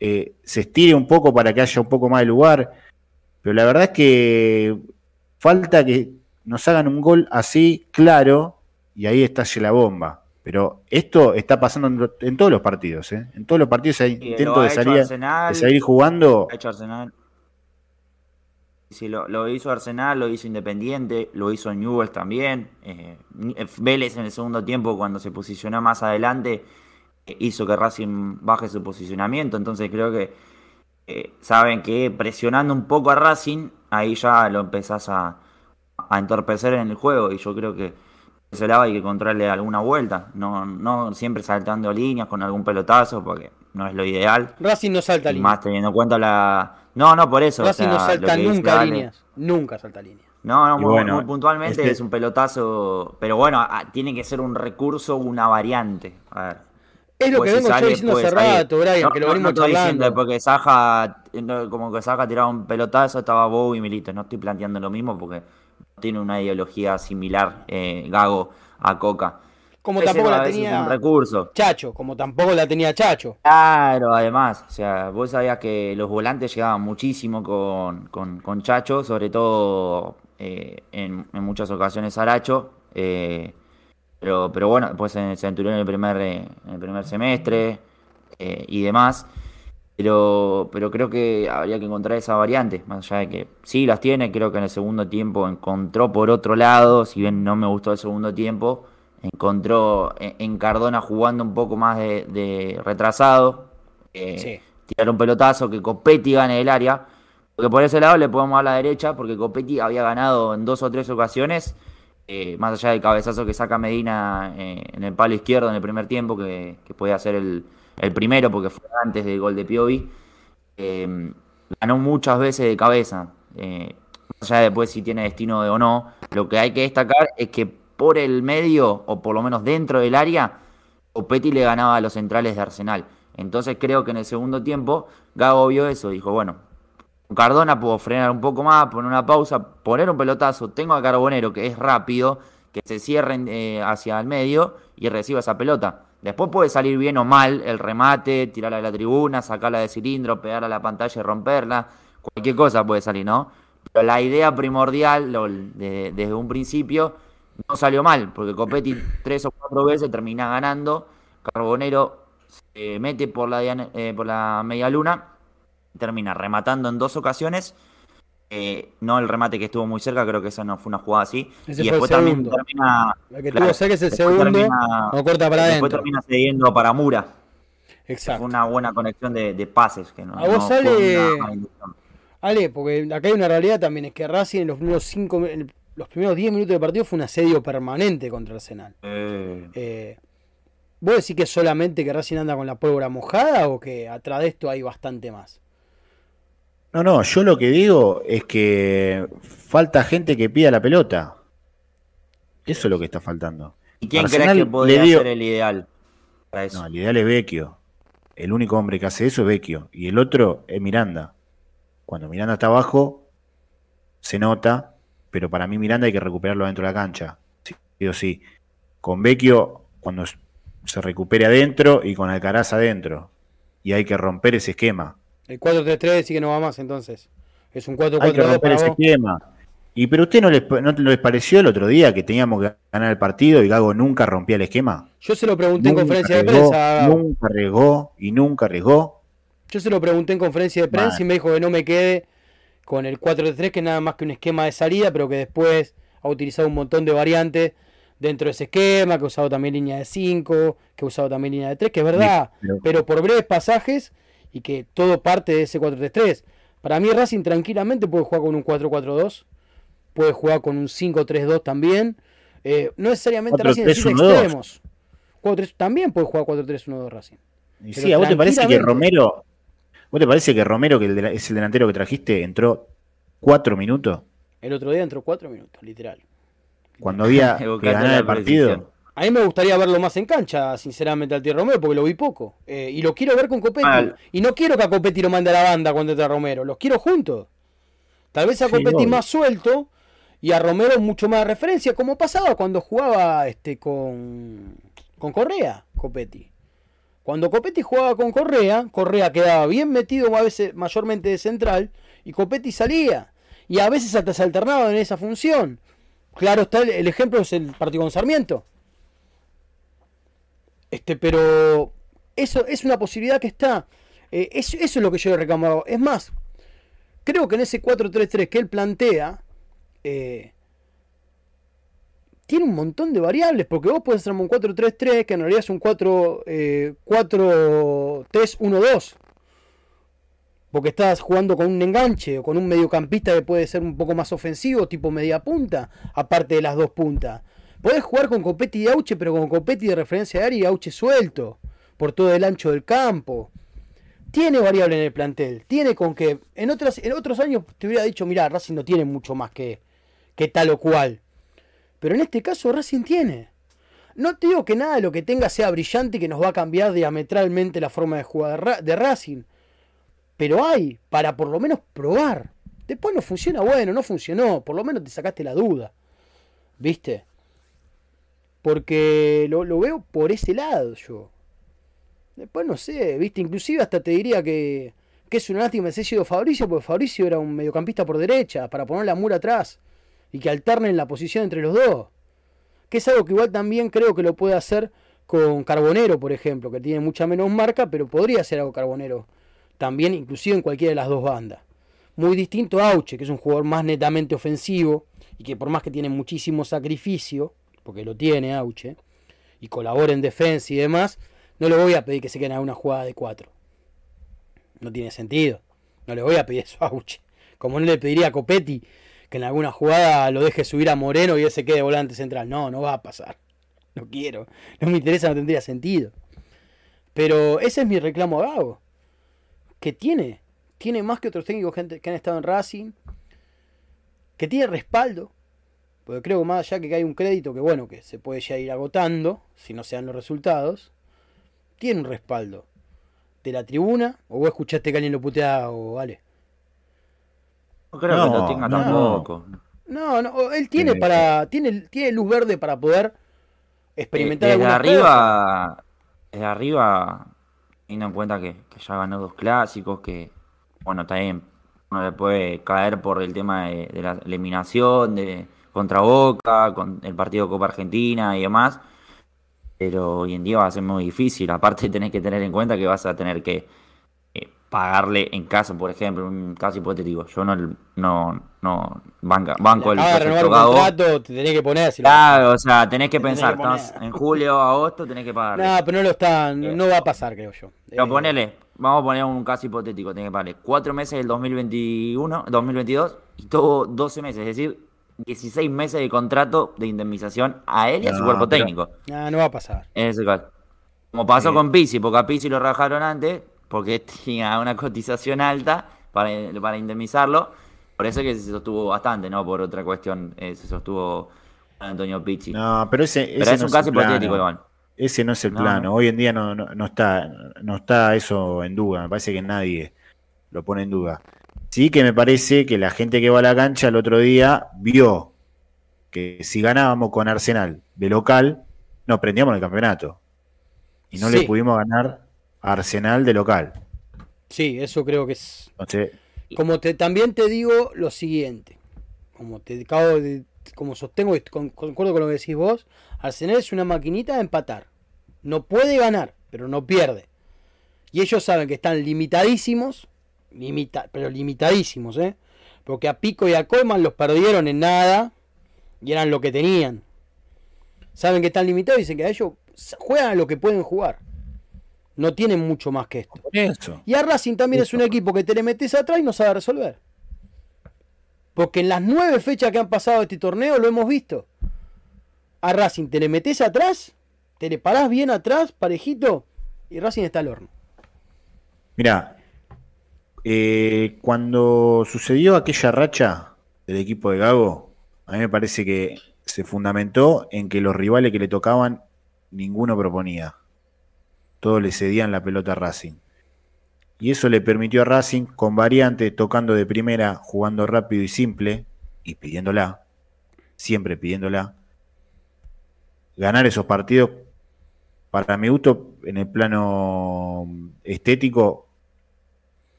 eh, se estire un poco para que haya un poco más de lugar, pero la verdad es que falta que nos hagan un gol así claro y ahí estalle la bomba. Pero esto está pasando en, en todos los partidos, ¿eh? En todos los partidos hay intento de salir, Arsenal, de salir jugando. ha hecho Arsenal. Sí, lo, hizo Arsenal, lo hizo Independiente, lo hizo Newell's también. eh, Vélez en el segundo tiempo, cuando se posicionó más adelante, eh, hizo que Racing baje su posicionamiento. Entonces creo que eh, saben que presionando un poco a Racing, ahí ya lo empezás a, a entorpecer en el juego. Y yo creo que ese lado hay que encontrarle alguna vuelta. No, no siempre saltando líneas con algún pelotazo, porque no es lo ideal. Racing no salta líneas. más teniendo en cuenta la. No, no, por eso. o Racing no salta dice nunca líneas. Nunca salta líneas. No, no, muy, bueno, muy puntualmente este- es un pelotazo. Pero bueno, a- tiene que ser un recurso, una variante. A ver. Es lo Pues que si vengo yo sale, diciendo puede hace salir. rato, Brian, No, que lo no, venimos no estoy diciendo charlando. porque Saja, como que Saja tiraba un pelotazo, estaba Bow y Milito. No estoy planteando lo mismo porque tiene una ideología similar, eh, Gago, a Coca. Como Ese tampoco la un tenía recurso. Chacho, como tampoco la tenía Chacho. Claro, además, o sea, vos sabías que los volantes llegaban muchísimo con, con, con Chacho, sobre todo eh, en, en muchas ocasiones Aracho, eh, pero, pero bueno, después en el Centurión en el primer, eh, en el primer semestre eh, y demás, pero, pero creo que habría que encontrar esa variante, más allá de que sí las tiene, creo que en el segundo tiempo encontró por otro lado, si bien no me gustó el segundo tiempo, encontró en Cardona jugando un poco más de, de retrasado, eh, Sí. tirar un pelotazo, que Copetti gane el área, porque por ese lado le podemos dar la derecha, porque Copetti había ganado en dos o tres ocasiones, eh, más allá del cabezazo que saca Medina eh, en el palo izquierdo en el primer tiempo, que, que puede hacer el, el primero, porque fue antes del gol de Piovi, eh, ganó muchas veces de cabeza. más allá de después si tiene destino de o no, lo que hay que destacar es que por el medio, o por lo menos dentro del área, Copetti le ganaba a los centrales de Arsenal. Entonces creo que en el segundo tiempo Gago vio eso, dijo, bueno, Cardona puedo frenar un poco más, poner una pausa, poner un pelotazo, tengo a Carbonero que es rápido, que se cierren eh, hacia el medio y reciba esa pelota. Después puede salir bien o mal el remate, tirarla a la tribuna, sacarla de cilindro, pegarla a la pantalla y romperla. Cualquier cosa puede salir, ¿no? Pero la idea primordial de- desde un principio no salió mal, porque Copetti tres o cuatro veces termina ganando. Carbonero se mete por la, eh, por la media luna, termina rematando en dos ocasiones. eh, no el remate que estuvo muy cerca, creo que esa no fue una jugada así. Ese y después también termina. La que claro, tuvo cerca es el segundo, termina- no corta para Después termina cediendo para Mura. Exacto. Fue una buena conexión de, de pases. Que no, ¿A vos no sale-. Ale, porque acá hay una realidad también, es que Racing en los primeros cinco, en los primeros 10 minutos de partido fue un asedio permanente contra Arsenal. Eh, Eh, ¿Vos decís que solamente que Racing anda con la pólvora mojada o que atrás de esto hay bastante más? No, no, yo lo que digo es que falta gente que pida la pelota. Eso es lo que está faltando. ¿Y quién Arsenal crees que podría le dio- ser el ideal para eso? No, el ideal es Vecchio. El único hombre que hace eso es Vecchio. Y el otro es Miranda. Cuando Miranda está abajo, se nota, pero para mí Miranda hay que recuperarlo dentro de la cancha. Sí o sí. Con Vecchio, cuando se recupere adentro y con Alcaraz adentro. Y hay que romper ese esquema. El 4-3-3 sí que no va más entonces. Es un Hay que 4-4-2 romper ese vos. esquema. Y pero a usted no les, no les pareció el otro día que teníamos que ganar el partido y Gago nunca rompía el esquema. Yo se lo pregunté en conferencia de prensa. Nunca arriesgó y nunca arriesgó. Yo se lo pregunté en conferencia de prensa y me dijo que no me quede con el 4-3, que nada más que un esquema de salida, pero que después ha utilizado un montón de variantes dentro de ese esquema, que ha usado también línea de 5, que ha usado también línea de 3, que es verdad, pero- pero por breves pasajes y que todo parte de ese 4-3-3. Para mí Racing tranquilamente puede jugar con un 4-4-2, puede jugar con un 5-3-2 también. Eh, no necesariamente Racing necesita 4-3-1-2. extremos. 4-3 también puede jugar 4-3-1-2 Racing. Y sí, ¿a vos te parece que. Romero, vos te parece que Romero, que es el delantero que trajiste, entró cuatro minutos El otro día entró 4 minutos, literal. cuando había que ganar el partido? precisión. A mí me gustaría verlo más en cancha, sinceramente, al tío Romero, porque lo vi poco. Eh, y lo quiero ver con Copetti. Mal. Y no quiero que a Copetti lo mande a la banda cuando entra Romero. Los quiero juntos. Tal vez a Sí, Copetti más suelto y a Romero mucho más de referencia, como pasaba cuando jugaba este con, con Correa, Copetti. Cuando Copetti jugaba con Correa, Correa quedaba bien metido a veces mayormente de central y Copetti salía. Y a veces hasta se alternaba en esa función. Claro está, el, ejemplo es el partido con Sarmiento. Este, pero eso es una posibilidad que está. Eh, eso, es lo que yo le reclamo. Es más, creo que en ese 4-3-3 que él plantea, eh, tiene un montón de variables, porque vos podés hacer un 4-3-3, que en realidad es un 4, eh, 4-3-1-2. Porque estás jugando con un enganche o con un mediocampista que puede ser un poco más ofensivo, tipo media punta, aparte de las dos puntas. Podés jugar con Copetti y Auche, pero con Copetti de referencia de área y Auche suelto, por todo el ancho del campo. Tiene variable en el plantel, tiene con que. En, otras, en otros años te hubiera dicho, mira, Racing no tiene mucho más que, que tal o cual. Pero en este caso Racing tiene. No te digo que nada de lo que tenga sea brillante y que nos va a cambiar diametralmente la forma de jugar de, Ra- de Racing. Pero hay para por lo menos probar. Después no funciona, bueno, no funcionó. Por lo menos te sacaste la duda. ¿Viste? Porque lo, veo por ese lado yo. Después no sé, ¿viste? Inclusive hasta te diría que, que es una lástima que se haya sido Fabricio, porque Fabricio era un mediocampista por derecha, para poner la mura atrás y que alternen la posición entre los dos. Que es algo que igual también creo que lo puede hacer con Carbonero, por ejemplo, que tiene mucha menos marca, pero podría ser algo Carbonero. También, inclusive en cualquiera de las dos bandas. Muy distinto a Auche, que es un jugador más netamente ofensivo y que por más que tiene muchísimo sacrificio, porque lo tiene Auche, y colabora en defensa y demás, no le voy a pedir que se quede en una jugada de cuatro. No tiene sentido. No le voy a pedir eso a Auche. Como no le pediría a Copetti que en alguna jugada lo deje subir a Moreno y él se quede volante central. No, no va a pasar. No quiero. No me interesa, no tendría sentido. Pero ese es mi reclamo a Gago. Que tiene. Tiene más que otros técnicos que han, estado en Racing. Que tiene respaldo. Porque creo que más allá que hay un crédito que bueno, que se puede ya ir agotando, si no se dan los resultados, tiene un respaldo. De la tribuna, o vos escuchaste que alguien lo putea o vale. No creo que No, lo tenga no. tampoco. No, no, él tiene Eh, para. Tiene, tiene luz verde para poder experimentar desde algunas arriba, desde arriba, teniendo en cuenta que, que ya ganó dos clásicos, que bueno, también uno le puede caer por el tema de, de la eliminación de contra Boca, con el partido de Copa Argentina y demás. Pero hoy en día va a ser muy difícil. Aparte tenés que tener en cuenta que vas a tener que eh, pagarle en caso, por ejemplo, un caso hipotético. Yo no no, no banca- banco el proyecto contrato, te tenés que poner. Si lo- Claro, o sea, tenés que Te tenés pensar, que en julio, agosto, tenés que pagarle. No, pero no lo están. No va a pasar, creo yo. Pero Eh, ponele, vamos a poner un caso hipotético, tiene que vale cuatro meses del 2021, 2022 y todo 12 meses, es decir, 16 meses de contrato de indemnización a él y a su cuerpo pero- técnico. No, no va a pasar. Es caso. Como pasó Sí. con Pizzi, porque a Pizzi lo rajaron antes, porque tenía una cotización alta para, para indemnizarlo. Por eso es que se sostuvo bastante, ¿no? Por otra cuestión, eh, se sostuvo Antonio Pizzi. No, pero ese, Pero ese es no un caso hipotético igual. Ese no es el No, plano. no. Hoy en día no, no, no está, no está eso en duda. Me parece que nadie lo pone en duda. Sí que me parece que la gente que va a la cancha el otro día vio que si ganábamos con Arsenal de local, nos prendíamos el campeonato. Y no Sí. le pudimos ganar Arsenal de local. Sí, eso creo que es. Entonces, Como te, también te digo lo siguiente. Como te acabo de. Como sostengo y con- concuerdo con lo que decís vos. Arsenal es una maquinita de empatar. No puede ganar, pero no pierde. Y ellos saben que están limitadísimos. Limita, pero limitadísimos, ¿eh? Porque a Pico y a Coleman los perdieron en nada. Y eran lo que tenían. Saben que están limitados y dicen que a ellos juegan a lo que pueden jugar. No tienen mucho más que esto. eso. Y a Racing también es un equipo que te le metes atrás y no sabe resolver. Porque en las nueve fechas que han pasado de este torneo lo hemos visto. A Racing te le metes atrás, te le parás bien atrás, parejito, y Racing está al horno. Mira, eh, cuando sucedió aquella racha del equipo de Gago, a mí me parece que se fundamentó en que los rivales que le tocaban, ninguno proponía. Todos le cedían la pelota a Racing. Y eso le permitió a Racing, con variante, tocando de primera, jugando rápido y simple, y pidiéndola, siempre pidiéndola, ganar esos partidos para mi gusto, en el plano estético,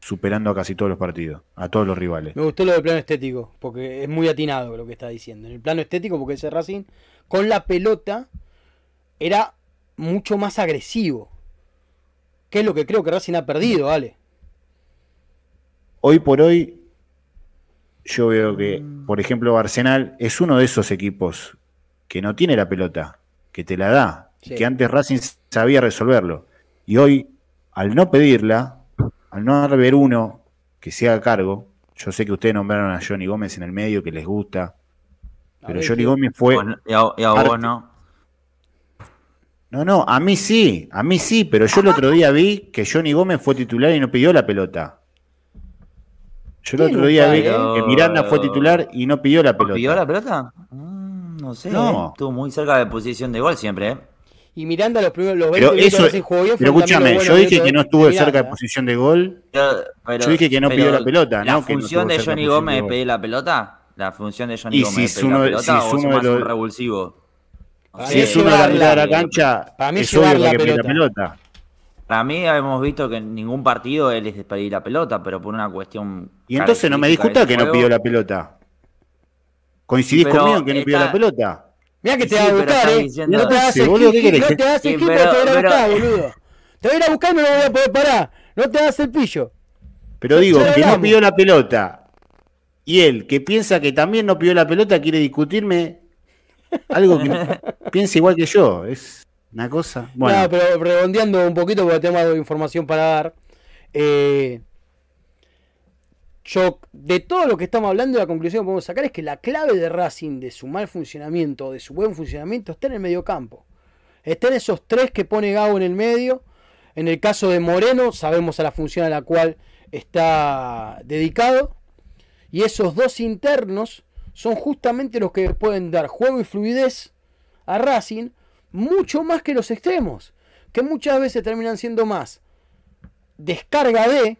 superando a casi todos los partidos, a todos los rivales. Me gustó lo del plano estético, porque es muy atinado lo que está diciendo. En el plano estético, porque ese Racing con la pelota era mucho más agresivo. Que es lo que creo que Racing ha perdido, Ale. Hoy por hoy, yo veo que, por ejemplo, Arsenal es uno de esos equipos que no tiene la pelota, que te la da, Sí. y que antes Racing sabía resolverlo. Y hoy, al no pedirla, al no haber uno que se haga cargo, yo sé que ustedes nombraron a Johnny Gómez en el medio, que les gusta, pero ver, Johnny ¿qué- Gómez fue... Y a, y a parte- vos no. No, no, a mí sí, a mí sí, pero yo el otro día vi que Johnny Gómez fue titular y no pidió la pelota. Yo el ¿Quién otro día vi que Miranda fue titular y no pidió la pelota. ¿Pidió la pelota? Mm, no sé. No. eh. Estuvo muy cerca de posición de gol siempre, ¿eh? Y Miranda los primeros los 20 Pero minutos eso, de Racing jugó bien, pero escúchame, yo dije que no estuvo de cerca de posición de gol. Pero- pero- Yo dije que no pidió la pelota, ¿La no que no función de Johnny de Gómez de pedir la pelota? ¿La función de Johnny Gómez si es es pedir la uno de- pelota si o uno de los- un revulsivo? Para Si es uno de la mitad de la cancha, Para mí es obvio la que pide la pelota. pelota. Para mí hemos visto que en ningún partido él es de pedir la pelota, pero por una cuestión. Y entonces no me discuta que no pidió la pelota. ¿Coincidís Pero conmigo en que no pidió está- la pelota? Mirá que Sí, te va a estás eh. diciendo- No te Sí, boludo, ¿qué qué querés? no te Sí, pero- te voy a a pero- buscar, boludo. Te voy a ir a buscar y no lo voy a poder parar. No te hagas el pillo. Pero digo, que no pidió la pelota. Y él, que piensa que también no pidió la pelota, quiere discutirme algo que piensa igual que yo. Es una cosa. Bueno, No, pero redondeando un poquito porque tengo información para dar. Eh, yo, de todo lo que estamos hablando, la conclusión que podemos sacar es que la clave de Racing, de su mal funcionamiento, de su buen funcionamiento, está en el medio campo. Está en esos tres que pone Gago en el medio. En el caso de Moreno, sabemos a la función a la cual está dedicado. Y esos dos internos son justamente los que pueden dar juego y fluidez a Racing mucho más que los extremos, que muchas veces terminan siendo más descarga de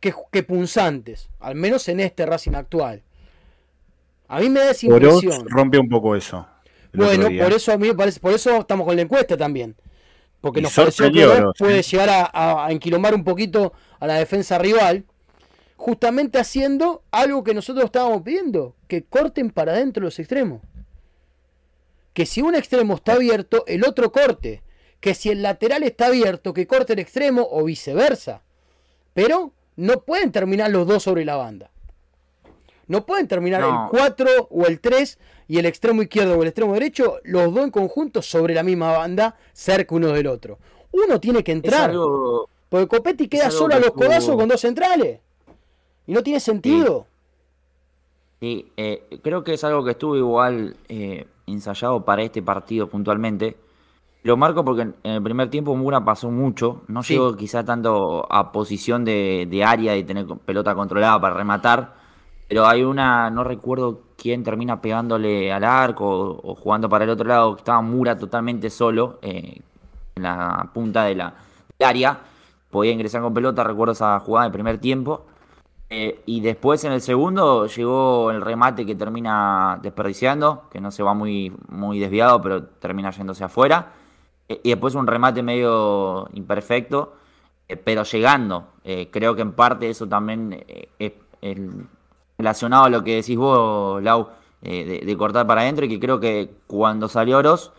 que, que punzantes, al menos en este Racing actual. A mí me da esa impresión. rompe un poco eso. Bueno, por eso a mí me parece, por eso estamos con la encuesta también. Porque Y nos pareció que Oroz, puede ¿eh? llegar a, a- a enquilomar un poquito a la defensa rival, justamente haciendo algo que nosotros estábamos pidiendo, que corten para adentro los extremos. Que si un extremo está abierto, el otro corte. Que si el lateral está abierto, que corte el extremo o viceversa. Pero no pueden terminar los dos sobre la banda. No pueden terminar No. el 4 o el 3 y el extremo izquierdo o el extremo derecho, los dos en conjunto sobre la misma banda, cerca uno del otro. Uno tiene que entrar. algo, Porque Copetti queda solo a los codazos con dos centrales. Y no tiene sentido. Sí, eh, creo que es algo que estuvo igual eh, ensayado para este partido puntualmente. Lo marco porque en el primer tiempo Mura pasó mucho, no Sí. llegó quizá tanto a posición de, de área y tener pelota controlada para rematar, pero hay una, no recuerdo quién termina pegándole al arco o, o jugando para el otro lado, estaba Mura totalmente solo eh, en la punta de la, del área, podía ingresar con pelota, recuerdo esa jugada del primer tiempo. Eh, y después en el segundo llegó el remate que termina desperdiciando, que no se va muy, muy desviado, pero termina yéndose afuera. Eh, y después un remate medio imperfecto, eh, pero llegando. Creo que en parte eso también es el- relacionado a lo que decís vos, Lau, de, de cortar para adentro, y que creo que cuando salió Oroz,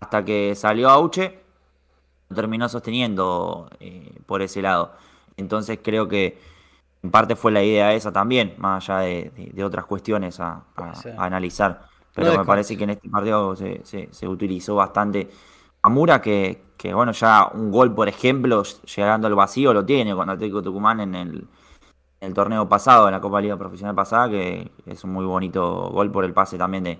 hasta que salió Auche, terminó sosteniendo por ese lado. Entonces creo que en parte fue la idea esa también, más allá de, de- de otras cuestiones a, analizar. Pero No me parece que en este partido se, se- se utilizó bastante a Mura, que, que, bueno, ya un gol, por ejemplo, llegando al vacío lo tiene con Atlético Tucumán en el, en el torneo pasado, en la Copa Liga Profesional pasada, que es un muy bonito gol por el pase también de,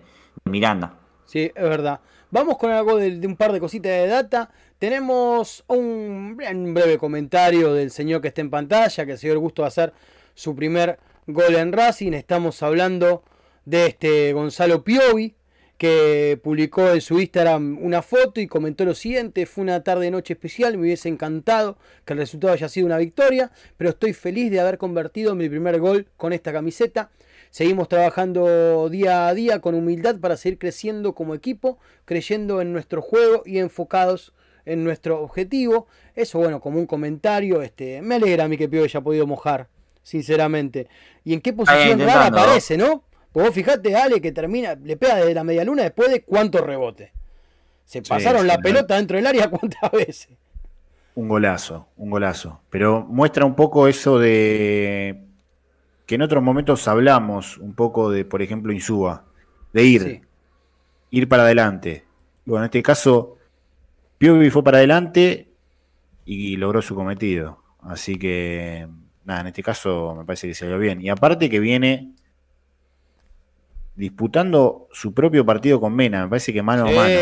de Miranda. Sí, es verdad. Vamos con algo de, de un par de cositas de data. Tenemos un, breve comentario del señor que está en pantalla, que se dio el gusto de hacer su primer gol en Racing. Estamos hablando de este Gonzalo Piovi, que publicó en su Instagram una foto y comentó lo siguiente, fue una tarde noche especial, me hubiese encantado que el resultado haya sido una victoria, pero estoy feliz de haber convertido mi primer gol con esta camiseta. Seguimos trabajando día a día con humildad para seguir creciendo como equipo, creyendo en nuestro juego y enfocados en nuestro objetivo. Eso, bueno, como un comentario, este, me alegra a mí que Pío haya podido mojar, sinceramente. ¿Y en qué posición rara aparece, no? Pues vos fijate, Ale, que termina, le pega desde la media luna después de cuántos rebotes. Se pasaron sí, la pelota dentro del área cuántas veces. Un golazo, un golazo. Pero muestra un poco eso de que en otros momentos hablamos un poco de, por ejemplo, Insúa, de ir, Sí. ir para adelante. Bueno, en este caso, Piovi fue para adelante y logró su cometido. Así que, nada, en este caso me parece que salió bien. Y aparte que viene disputando su propio partido con Mena, me parece que mano a mano.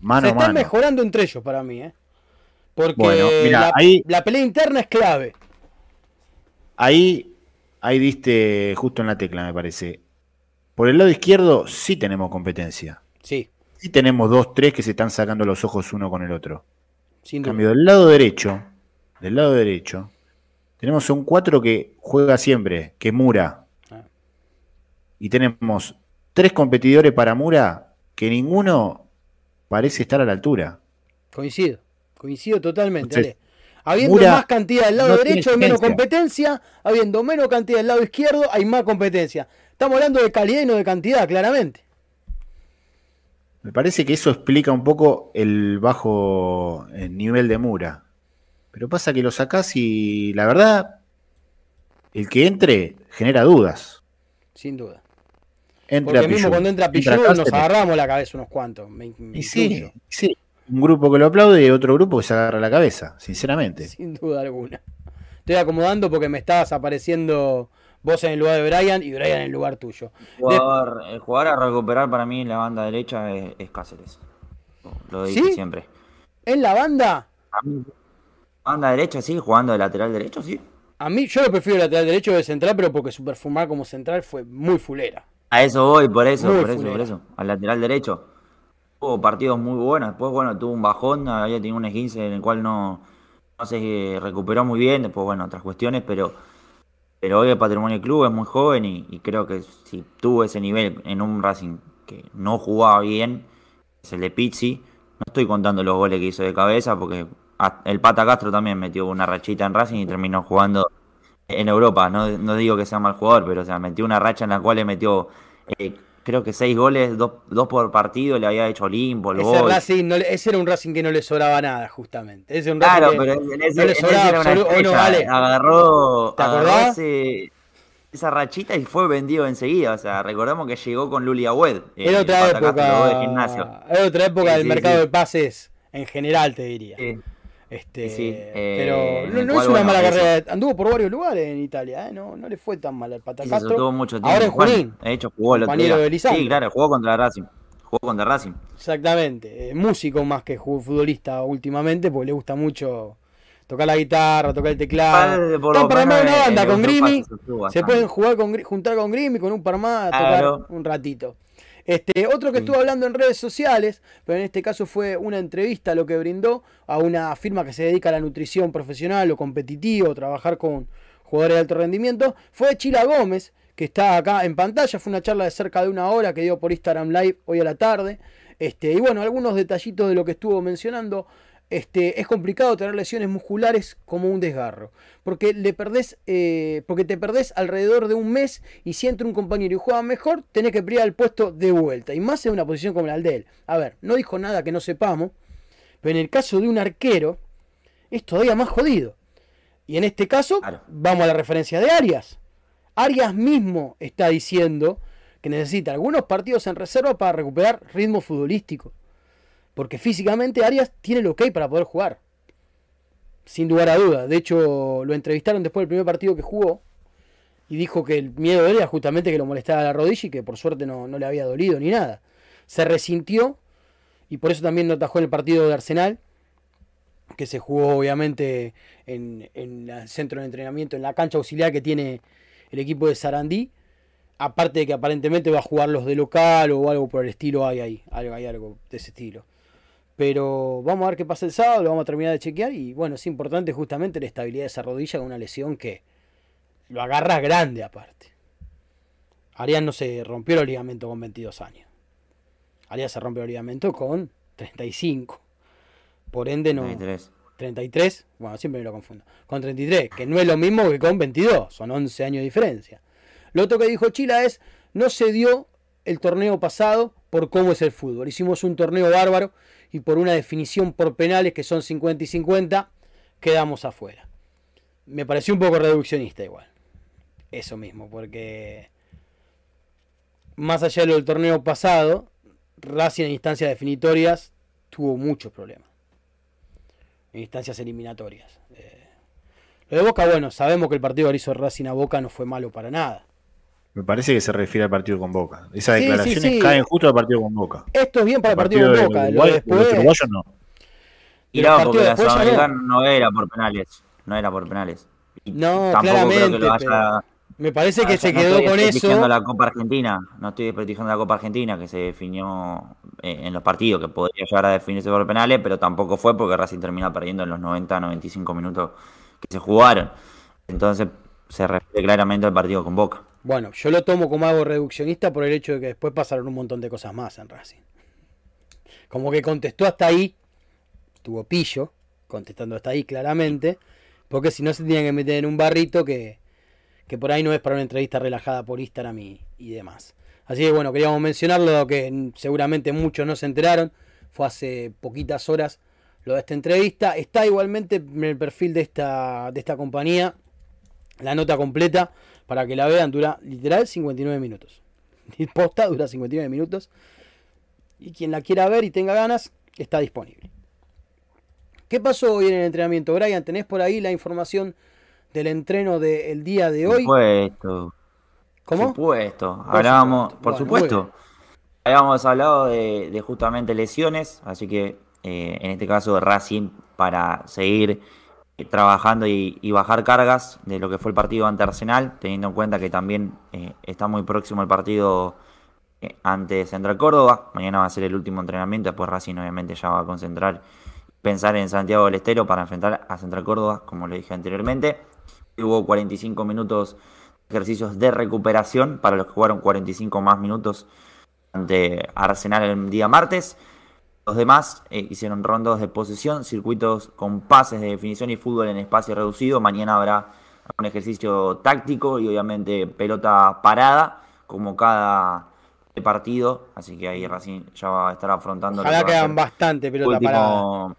Mano Se a están mano. mejorando entre ellos para mí, ¿eh? Porque Bueno, mira, la, ahí- la pelea interna es clave. Ahí, ahí diste justo en la tecla, me parece. Por el lado izquierdo sí tenemos competencia. Sí, Tenemos dos, tres que se están sacando los ojos uno con el otro. sin En cambio, del lado derecho, del lado derecho, tenemos un cuatro que juega siempre, que es Mura. Ah. Y tenemos tres competidores para Mura que ninguno parece estar a la altura. Coincido, coincido totalmente. Entonces. Habiendo Mura más cantidad del lado no derecho hay menos competencia, habiendo menos cantidad del lado izquierdo hay más competencia. Estamos hablando de calidad y no de cantidad, claramente. Me parece que eso explica un poco el bajo eh, nivel de Mura. Pero pasa que lo sacás y la verdad, el que entre genera dudas. Sin duda. Entra Porque mismo cuando entra Pichu nos agarramos la cabeza unos cuantos. me- me Y sí, sí. Un grupo que lo aplaude y otro grupo que se agarra la cabeza, sinceramente. Sin duda alguna. Estoy acomodando porque me estabas apareciendo vos en el lugar de Brian y Brian en el lugar tuyo. El jugador, el jugador a recuperar para mí en la banda derecha es, es Cáceres. Lo dije ¿Sí? siempre. En la banda, Banda derecha, sí, jugando de lateral derecho, sí. a mí yo lo prefiero lateral derecho de central, pero porque su perfumar como central fue muy fulera. A eso voy, por eso, Muy por eso, por eso. Al lateral derecho. Tuvo partidos muy buenos. Después, bueno, tuvo un bajón, había tenido un esguince en el cual no, no se recuperó muy bien. Después, bueno, otras cuestiones, pero, pero hoy el Patrimonio Club es muy joven y, creo que si tuvo ese nivel en un Racing que no jugaba bien, es el de Pizzi. No estoy contando los goles que hizo de cabeza porque el Pata Castro también metió una rachita en Racing y terminó jugando en Europa. No, no digo que sea mal jugador, pero o sea, metió una racha en la cual le metió eh, creo que seis goles, dos, dos por partido, le había hecho Olimpo, el Ese. Racing no ese era un Racing que no le sobraba nada, justamente. Ese era un Racing Claro, que pero en ese, no en le ese sobraba era una no, vale. Agarró, ¿Te agarró ese- esa rachita y fue vendido enseguida. O sea, recordemos que llegó con Luli Agüed. Era otra dos de época. gimnasio. Era otra época Sí, del sí, mercado sí. de pases en general, te diría. Este, Sí, eh, pero no, cual, es una bueno, mala eso- carrera. Anduvo por varios lugares en Italia, ¿eh? no, no le fue tan mal al Patacastro. mucho tiempo. Ahora Bueno, Junín. de hecho, jugó el otro compañero de Lisandro. Sí, claro, jugó contra Racing. Jugó contra Racing. Exactamente, eh, músico más que ju- futbolista últimamente, porque le gusta mucho tocar la guitarra, tocar el teclado. Están para armar una eh, banda con Grimi, se pueden jugar con, juntar con Grimi, con un par más, a tocar Claro. un ratito. Este, otro que Sí. estuvo hablando en redes sociales, pero en este caso fue una entrevista lo que brindó a una firma que se dedica a la nutrición profesional o competitivo, trabajar con jugadores de alto rendimiento, fue Chila Gómez, que está acá en pantalla, fue una charla de cerca de una hora que dio por Instagram Live hoy a la tarde. Este, y bueno, algunos detallitos de lo que estuvo mencionando. Este, es complicado tener lesiones musculares como un desgarro. Porque le perdés, eh, porque te perdés alrededor de un mes y si entra un compañero y juega mejor, tenés que pelear el puesto de vuelta. Y más en una posición como la de él. A ver, no dijo nada que no sepamos. Pero en el caso de un arquero, es todavía más jodido. Y en este caso, Claro. vamos a la referencia de Arias. Arias mismo está diciendo que necesita algunos partidos en reserva para recuperar ritmo futbolístico. Porque físicamente Arias tiene lo que hay para poder jugar. Sin lugar a duda. De hecho, lo entrevistaron después del primer partido que jugó. Y dijo que el miedo era justamente que lo molestaba la rodilla y que por suerte no, no le había dolido ni nada. Se resintió y por eso también no atajó en el partido de Arsenal. Que se jugó obviamente en, en el centro de entrenamiento, en la cancha auxiliar que tiene el equipo de Sarandí. Aparte de que aparentemente va a jugar los de local o algo por el estilo, hay ahí, algo, hay algo de ese estilo. Pero vamos a ver qué pasa el sábado, lo vamos a terminar de chequear. Y bueno, es importante justamente la estabilidad de esa rodilla con una lesión que lo agarra grande aparte. Arias no se rompió el ligamento con 22 años. Arias se rompió el ligamento con 35. Por ende no... 33. 33, bueno, siempre me lo confundo. Con 33, que no es lo mismo que con 22, son 11 años de diferencia. Lo otro que dijo Chila es, no se dio el torneo pasado por cómo es el fútbol. Hicimos un torneo bárbaro y por una definición por penales que son 50 y 50, quedamos afuera. Me pareció un poco reduccionista igual. Eso mismo, porque más allá de lo del torneo pasado, Racing en instancias definitorias tuvo muchos problemas en instancias eliminatorias. Eh, lo de Boca, bueno, sabemos que el partido que hizo Racing a Boca no fue malo para nada. Me parece que se refiere al partido con Boca. Esas Sí, sí, declaraciones sí. caen justo al partido con Boca. Esto es bien para el partido, de con Boca. Lo Uruguay- de los uruguayos no. y no, porque la. Sudamericana no era por penales. No era por penales. Y No, tampoco creo que claramente, lo haya. pero me parece que haya- se no quedó con eso. la Copa Argentina. No estoy desprestigiando la Copa Argentina que se definió eh, en los partidos, que podría llegar a definirse por penales, pero tampoco fue porque Racing termina perdiendo en los 90-95 minutos que se jugaron. Entonces se refiere claramente al partido con Boca. Bueno, yo lo tomo como algo reduccionista por el hecho de que después pasaron un montón de cosas más en Racing. Como que contestó hasta ahí, tuvo pillo, contestando hasta ahí claramente, porque si no se tenían que meter en un barrito que, que por ahí no es para una entrevista relajada por Instagram y, y demás. Así que bueno, queríamos mencionarlo, que seguramente muchos no se enteraron, fue hace poquitas horas lo de esta entrevista. Está igualmente en el perfil de esta, de esta compañía, la nota completa, para que la vean, dura literal 59 minutos. Posta dura 59 minutos. Y quien la quiera ver y tenga ganas, está disponible. ¿Qué pasó hoy en el entrenamiento, Brian? ¿Tenés por ahí la información del entreno del día de hoy? Supuesto. ¿Cómo? Supuesto. Hablábamos, por Bueno, supuesto. Habíamos hablado de, de justamente lesiones, así que eh, en este caso Racing para seguir trabajando y, y bajar cargas de lo que fue el partido ante Arsenal, teniendo en cuenta que también eh, está muy próximo el partido eh, ante Central Córdoba. Mañana va a ser el último entrenamiento, después Racing obviamente ya va a concentrar pensar en Santiago del Estero para enfrentar a Central Córdoba, como le dije anteriormente. Hubo 45 minutos de ejercicios de recuperación para los que jugaron 45 más minutos ante Arsenal el día martes. Los demás eh, hicieron rondos de posesión, circuitos con pases de definición y fútbol en espacio reducido. Mañana habrá un ejercicio táctico y obviamente pelota parada, como cada partido. Así que ahí Racing ya va a estar afrontando Ojalá que que va a hagan ser bastante pelota parada. último,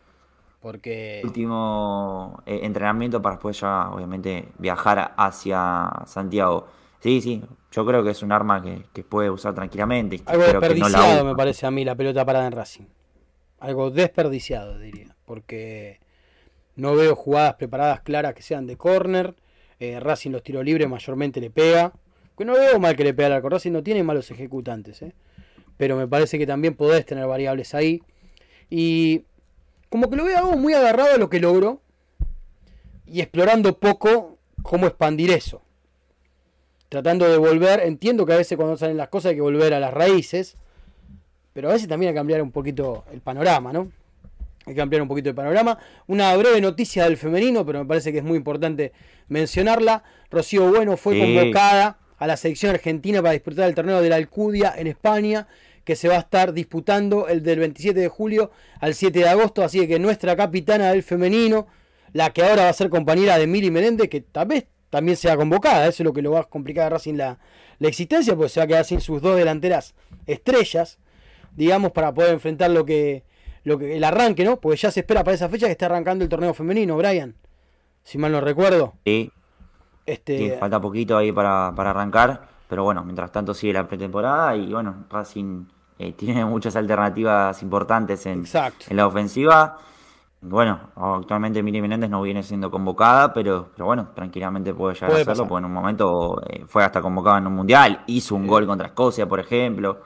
Porque último eh, entrenamiento para después ya obviamente viajar hacia Santiago. Sí, sí, yo creo que es un arma que, que puede usar tranquilamente. algo espero que no la desperdiciado me parece a mí la pelota parada en Racing. Algo desperdiciado, diría. Porque No veo jugadas preparadas claras que sean de córner. Eh, Racing los tiros libres mayormente le pega. Que no veo mal que le pega al arco. Racing no tiene malos ejecutantes. ¿eh? Pero me parece que también podés tener variables ahí. Y como que lo veo muy agarrado a lo que logró. Y explorando poco cómo expandir eso. Tratando de volver. Entiendo que a veces cuando salen las cosas hay que volver a las raíces. Pero a veces también hay que cambiar un poquito el panorama, ¿no? Hay que ampliar un poquito el panorama. Una breve noticia del femenino, pero me parece que es muy importante mencionarla. Rocío Bueno fue Sí. convocada a la selección argentina para disputar el torneo de la Alcudia en España, que se va a estar disputando el del 27 de julio al 7 de agosto. Así que nuestra capitana del femenino, la que ahora va a ser compañera de Miri Menéndez, que tal vez también sea convocada. Eso es lo que lo va a complicar a Racing la, la existencia, porque se va a quedar sin sus dos delanteras estrellas, digamos, para poder enfrentar lo que, lo que el arranque, ¿no? Porque ya se espera para esa fecha que está arrancando el torneo femenino, Brian. Si mal no recuerdo. Sí, Este, sí, falta poquito ahí para, para arrancar, pero bueno, mientras tanto sigue la pretemporada y bueno, Racing eh, tiene muchas alternativas importantes en, en la ofensiva. Bueno, actualmente Miri Menéndez no viene siendo convocada, pero, pero bueno, tranquilamente puede llegar Puede a hacerlo, pasar. porque en un momento eh, fue hasta convocada en un mundial, hizo un gol contra Escocia, por ejemplo.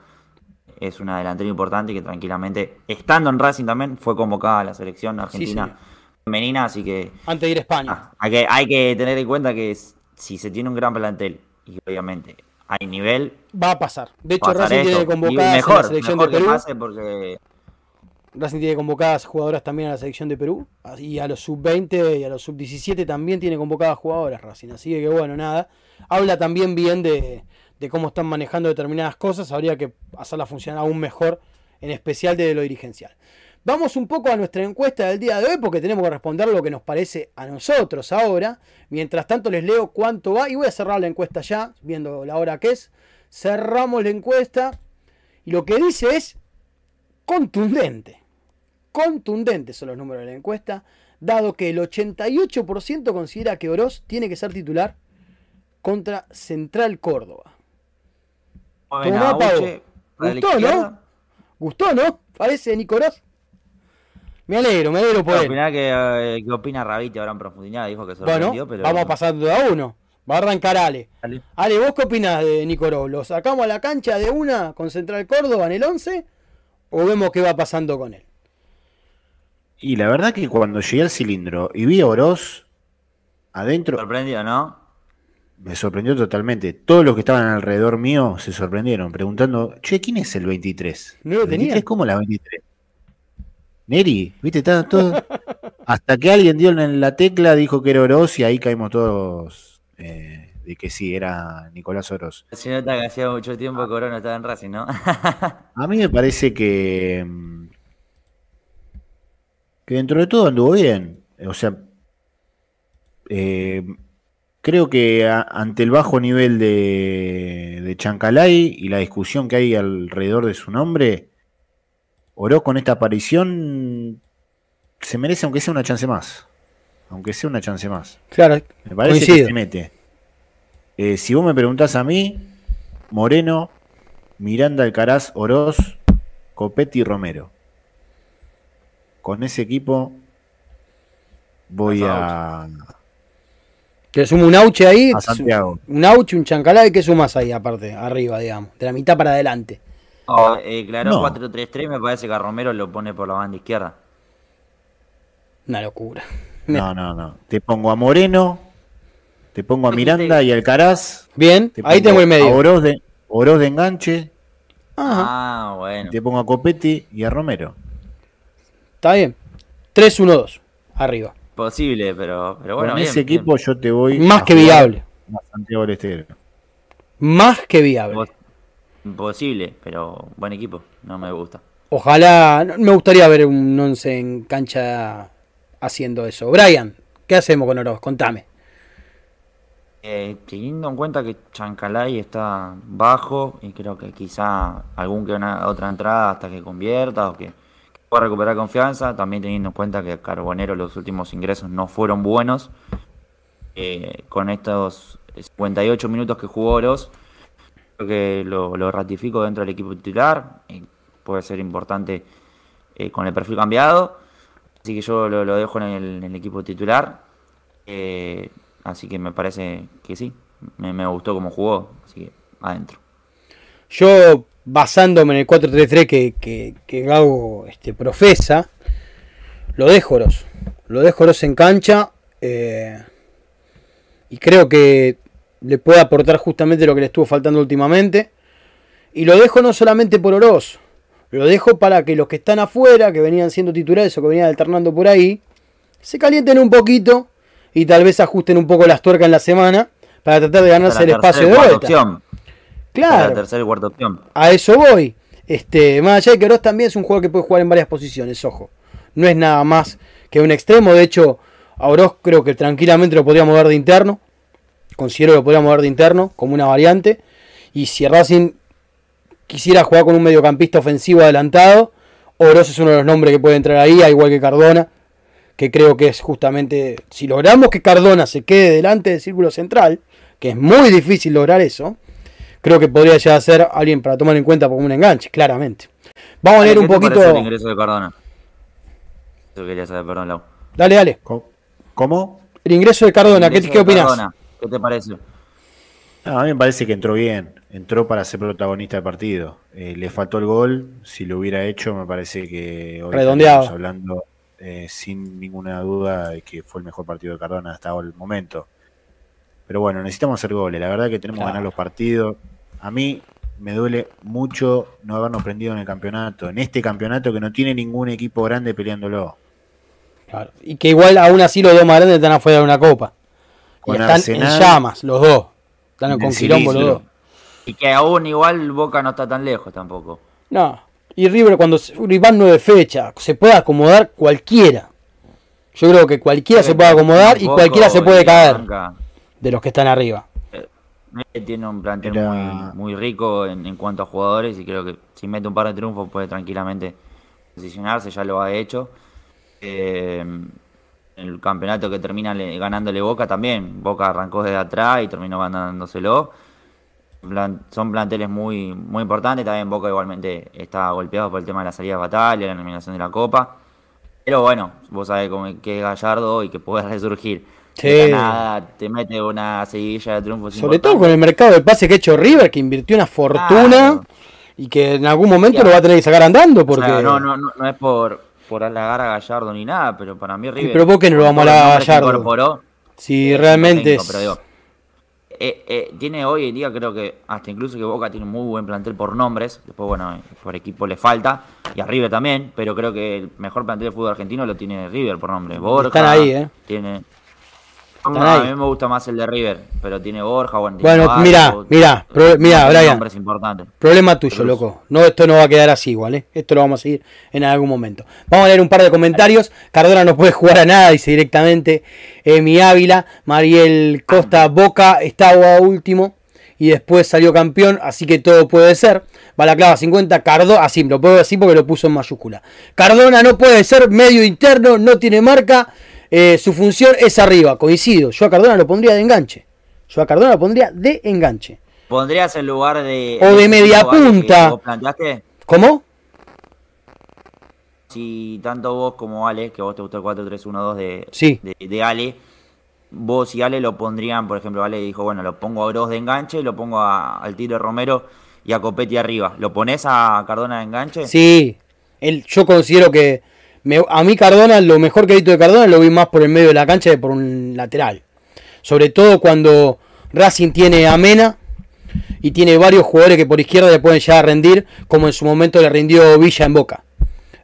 Es una delantera importante y que tranquilamente, estando en Racing también, fue convocada a la selección argentina femenina, así que antes de ir a España. Ah, hay, que, hay que tener en cuenta que si se tiene un gran plantel y obviamente hay nivel, Va a pasar. De hecho, Racing esto. tiene convocadas a mejor, la selección mejor de que Perú. pase porque Racing tiene convocadas jugadoras también a la selección de Perú. Y a los sub-20 y a los sub-17 también tiene convocadas jugadoras Racing. Así que bueno, nada. Habla también bien de, de cómo están manejando determinadas cosas. Habría que hacerla funcionar aún mejor, en especial de lo dirigencial. Vamos un poco a nuestra encuesta del día de hoy porque tenemos que responder lo que nos parece a nosotros ahora. Mientras tanto les leo cuánto va y voy a cerrar la encuesta ya, viendo la hora que es. Cerramos la encuesta y lo que dice es contundente. Contundentes son los números de la encuesta, dado que el 88% considera que Oroz tiene que ser titular contra Central Córdoba. Tomá, Gustó, ¿no? ¿Gustó, no? Parece Nico Oroz. Me alegro, me alegro por ¿Qué él. opina, que, eh, ¿Qué opina Raviti ahora en profundidad? Dijo que Bueno, sorprendió, pero... vamos a pasar de a uno. Va a arrancar Ale. Ale, ¿vos qué opinás de Nico Oroz? ¿Lo sacamos a la cancha de una con Central Córdoba en el 11? ¿O vemos qué va pasando con él? Y la verdad que cuando llegué al cilindro y vi a Oroz adentro, Sorprendió, ¿no? Me sorprendió totalmente. Todos los que estaban alrededor mío se sorprendieron, preguntando, che, ¿quién es el 23? No lo ¿El 23 tenía. ¿Cómo la 23? Neri, ¿viste? Estaban todos... Hasta que alguien dio en la tecla, dijo que era Oroz y ahí caímos todos eh, de que sí, era Nicolás Oroz. Se nota que hacía mucho tiempo que Corona estaba en Racing, ¿no? A mí me parece que, que dentro de todo anduvo bien. O sea, eh, creo que a- ante el bajo nivel de, de Chancalay y la discusión que hay alrededor de su nombre, Oroz con esta aparición se merece aunque sea una chance más. Aunque sea una chance más. Claro, Me parece Coincido. que se mete. Eh, si vos me preguntás a mí, Moreno, Miranda Alcaraz, Oroz, Copetti y Romero. Con ese equipo voy a, que sumo un auche ahí. a Santiago. Un auche, un chancalá. ¿Y qué sumas ahí aparte? Arriba, digamos. De la mitad para adelante. No, eh, claro, No. 4-3-3 me parece que a Romero lo pone por la banda izquierda. Una locura. No, no, no. Te pongo a Moreno, te pongo a Miranda y Alcaraz. Bien, Te ahí tengo el A medio. Oroz de, Oroz de enganche, Ajá, Ah, bueno. te pongo a Copetti y a Romero. está bien. 3-1-2. Arriba. Posible, pero, pero bueno. Con bien, ese bien. equipo yo te voy Más a que jugar viable. a Santiago del Estero. Más que viable. Pos- Imposible, pero buen equipo. No me gusta. Ojalá. no- Me gustaría ver un 11 en cancha haciendo eso. Brian, ¿qué hacemos con Oroz? Contame. Eh, teniendo en cuenta que Chancalay está bajo y creo que quizá algún que una otra entrada hasta que convierta o que, pueda recuperar confianza, también teniendo en cuenta que Carbonero los últimos ingresos no fueron buenos, eh, con estos 58 minutos que jugó Oroz, creo que lo, ratifico dentro del equipo titular, y puede ser importante eh, con el perfil cambiado. Así que yo lo, dejo en el, en el equipo titular. Eh, así que me parece que sí. Me, me gustó cómo jugó. Así que adentro. Yo, basándome en el 4-3-3 que, que, que Gago este, profesa, lo dejo Oroz. Lo dejo Oroz en cancha. eh, y creo que le puede aportar justamente lo que le estuvo faltando últimamente. Y lo dejo no solamente por Oroz. Lo dejo para que los que están afuera, que venían siendo titulares o que venían alternando por ahí, se calienten un poquito y tal vez ajusten un poco las tuercas en la semana para tratar de ganarse el espacio de vuelta. opción. Claro. la tercera y cuarta opción. A eso voy. Este, más allá de que Oroz también es un jugador que puede jugar en varias posiciones, ojo. No es nada más que un extremo. De hecho, a Oroz creo que tranquilamente lo podríamos ver de interno. Considero que lo podríamos ver de interno como una variante. Y si Racing quisiera jugar con un mediocampista ofensivo adelantado, Oroz es uno de los nombres que puede entrar ahí, al igual que Cardona. Que creo que es justamente, si logramos que Cardona se quede delante del círculo central, que es muy difícil lograr eso, creo que podría ya ser alguien para tomar en cuenta como un enganche, claramente. Vamos a leer ¿Qué un poquito. el ingreso de Cardona? Eso quería saber, perdón, Lau. Dale, dale. ¿Cómo? El ingreso de Cardona, ¿qué, qué opinas? Cardona, ¿Qué te parece? No, a mí me parece que entró bien. Entró para ser protagonista del partido. Eh, le faltó el gol. Si lo hubiera hecho, me parece que hoy Redondeado. estaríamos hablando eh, sin ninguna duda de que fue el mejor partido de Cardona hasta el momento. Pero bueno, necesitamos hacer goles. La verdad que tenemos que Claro. ganar los partidos. A mí me duele mucho no habernos prendido en el campeonato. En este campeonato que no tiene ningún equipo grande peleándolo. Claro. Y que igual aún así los dos más grandes están afuera de una copa. Y Con están Arsenal, en llamas, los dos. Están con quilombo los dos. Y que aún igual Boca no está tan lejos tampoco. No. Y River cuando se- y van nueve fechas, se puede acomodar cualquiera. Yo creo que cualquiera se puede acomodar y cualquiera se puede y caer arranca. De los que están arriba. Tiene un plantel Era- muy, muy rico en, en cuanto a jugadores y creo que si mete un par de triunfos puede tranquilamente posicionarse, ya lo ha hecho. Eh, el campeonato que termina le- ganándole Boca también. Boca arrancó desde atrás y terminó ganándoselo. Plan- son planteles muy, muy importantes. También Boca igualmente está golpeado por el tema de la salida de batalla, la eliminación de la Copa. Pero bueno, vos sabés cómo- que es Gallardo y que puede resurgir. Sí. De nada te mete una seguidilla de Sobre todo con el mercado de pase que ha hecho River, que invirtió una fortuna Claro. y que en algún momento lo va a tener que sacar andando O porque... sea, no, no, no, no es por, por halagar a Gallardo ni nada, pero para mí River. pero ¿por qué no lo vamos a halagar a que Gallardo? incorporó, Si eh, realmente técnico, es... pero digo, eh, eh, tiene hoy en día, creo que hasta incluso que Boca tiene un muy buen plantel por nombres. Después, bueno, por equipo le falta. Y a River también. Pero creo que el mejor plantel de fútbol argentino lo tiene River por nombre. Borja. Están ahí, ¿eh? Tiene. A mí me gusta más el de River, pero tiene Borja, bueno, Bueno, pro- tiene mirá, Brian. nombres importantes. Problema tuyo, Cruz. loco. No, esto no va a quedar así igual, ¿eh? Esto lo vamos a seguir en algún momento. Vamos a leer un par de comentarios. Cardona no puede jugar a nada, dice directamente Emi Ávila. Mariel Costa Boca estaba último y después salió campeón, así que todo puede ser. Balaclava 50, Cardona, así lo puedo decir porque lo puso en mayúscula. Cardona no puede ser medio interno, no tiene marca. Eh, su función es arriba, coincido. Yo a Cardona lo pondría de enganche. Yo a Cardona lo pondría de enganche. ¿Pondrías en lugar de. O de media punta. vos planteaste? ¿Cómo? Si tanto vos como Ale, que vos te gustó el 4-3-1-2 de, Sí. de, de Ale, vos y Ale lo pondrían, por ejemplo, Ale dijo, bueno, lo pongo a Gross de enganche, lo pongo a- al tiro de Romero y a Copetti arriba. ¿Lo pones a Cardona de enganche? Sí, él, yo considero que me- a mí Cardona, lo mejor que he visto de Cardona lo vi más por el medio de la cancha que por un lateral. Sobre todo cuando Racing tiene a Mena y tiene varios jugadores que por izquierda le pueden llegar a rendir, como en su momento le rindió Villa en Boca.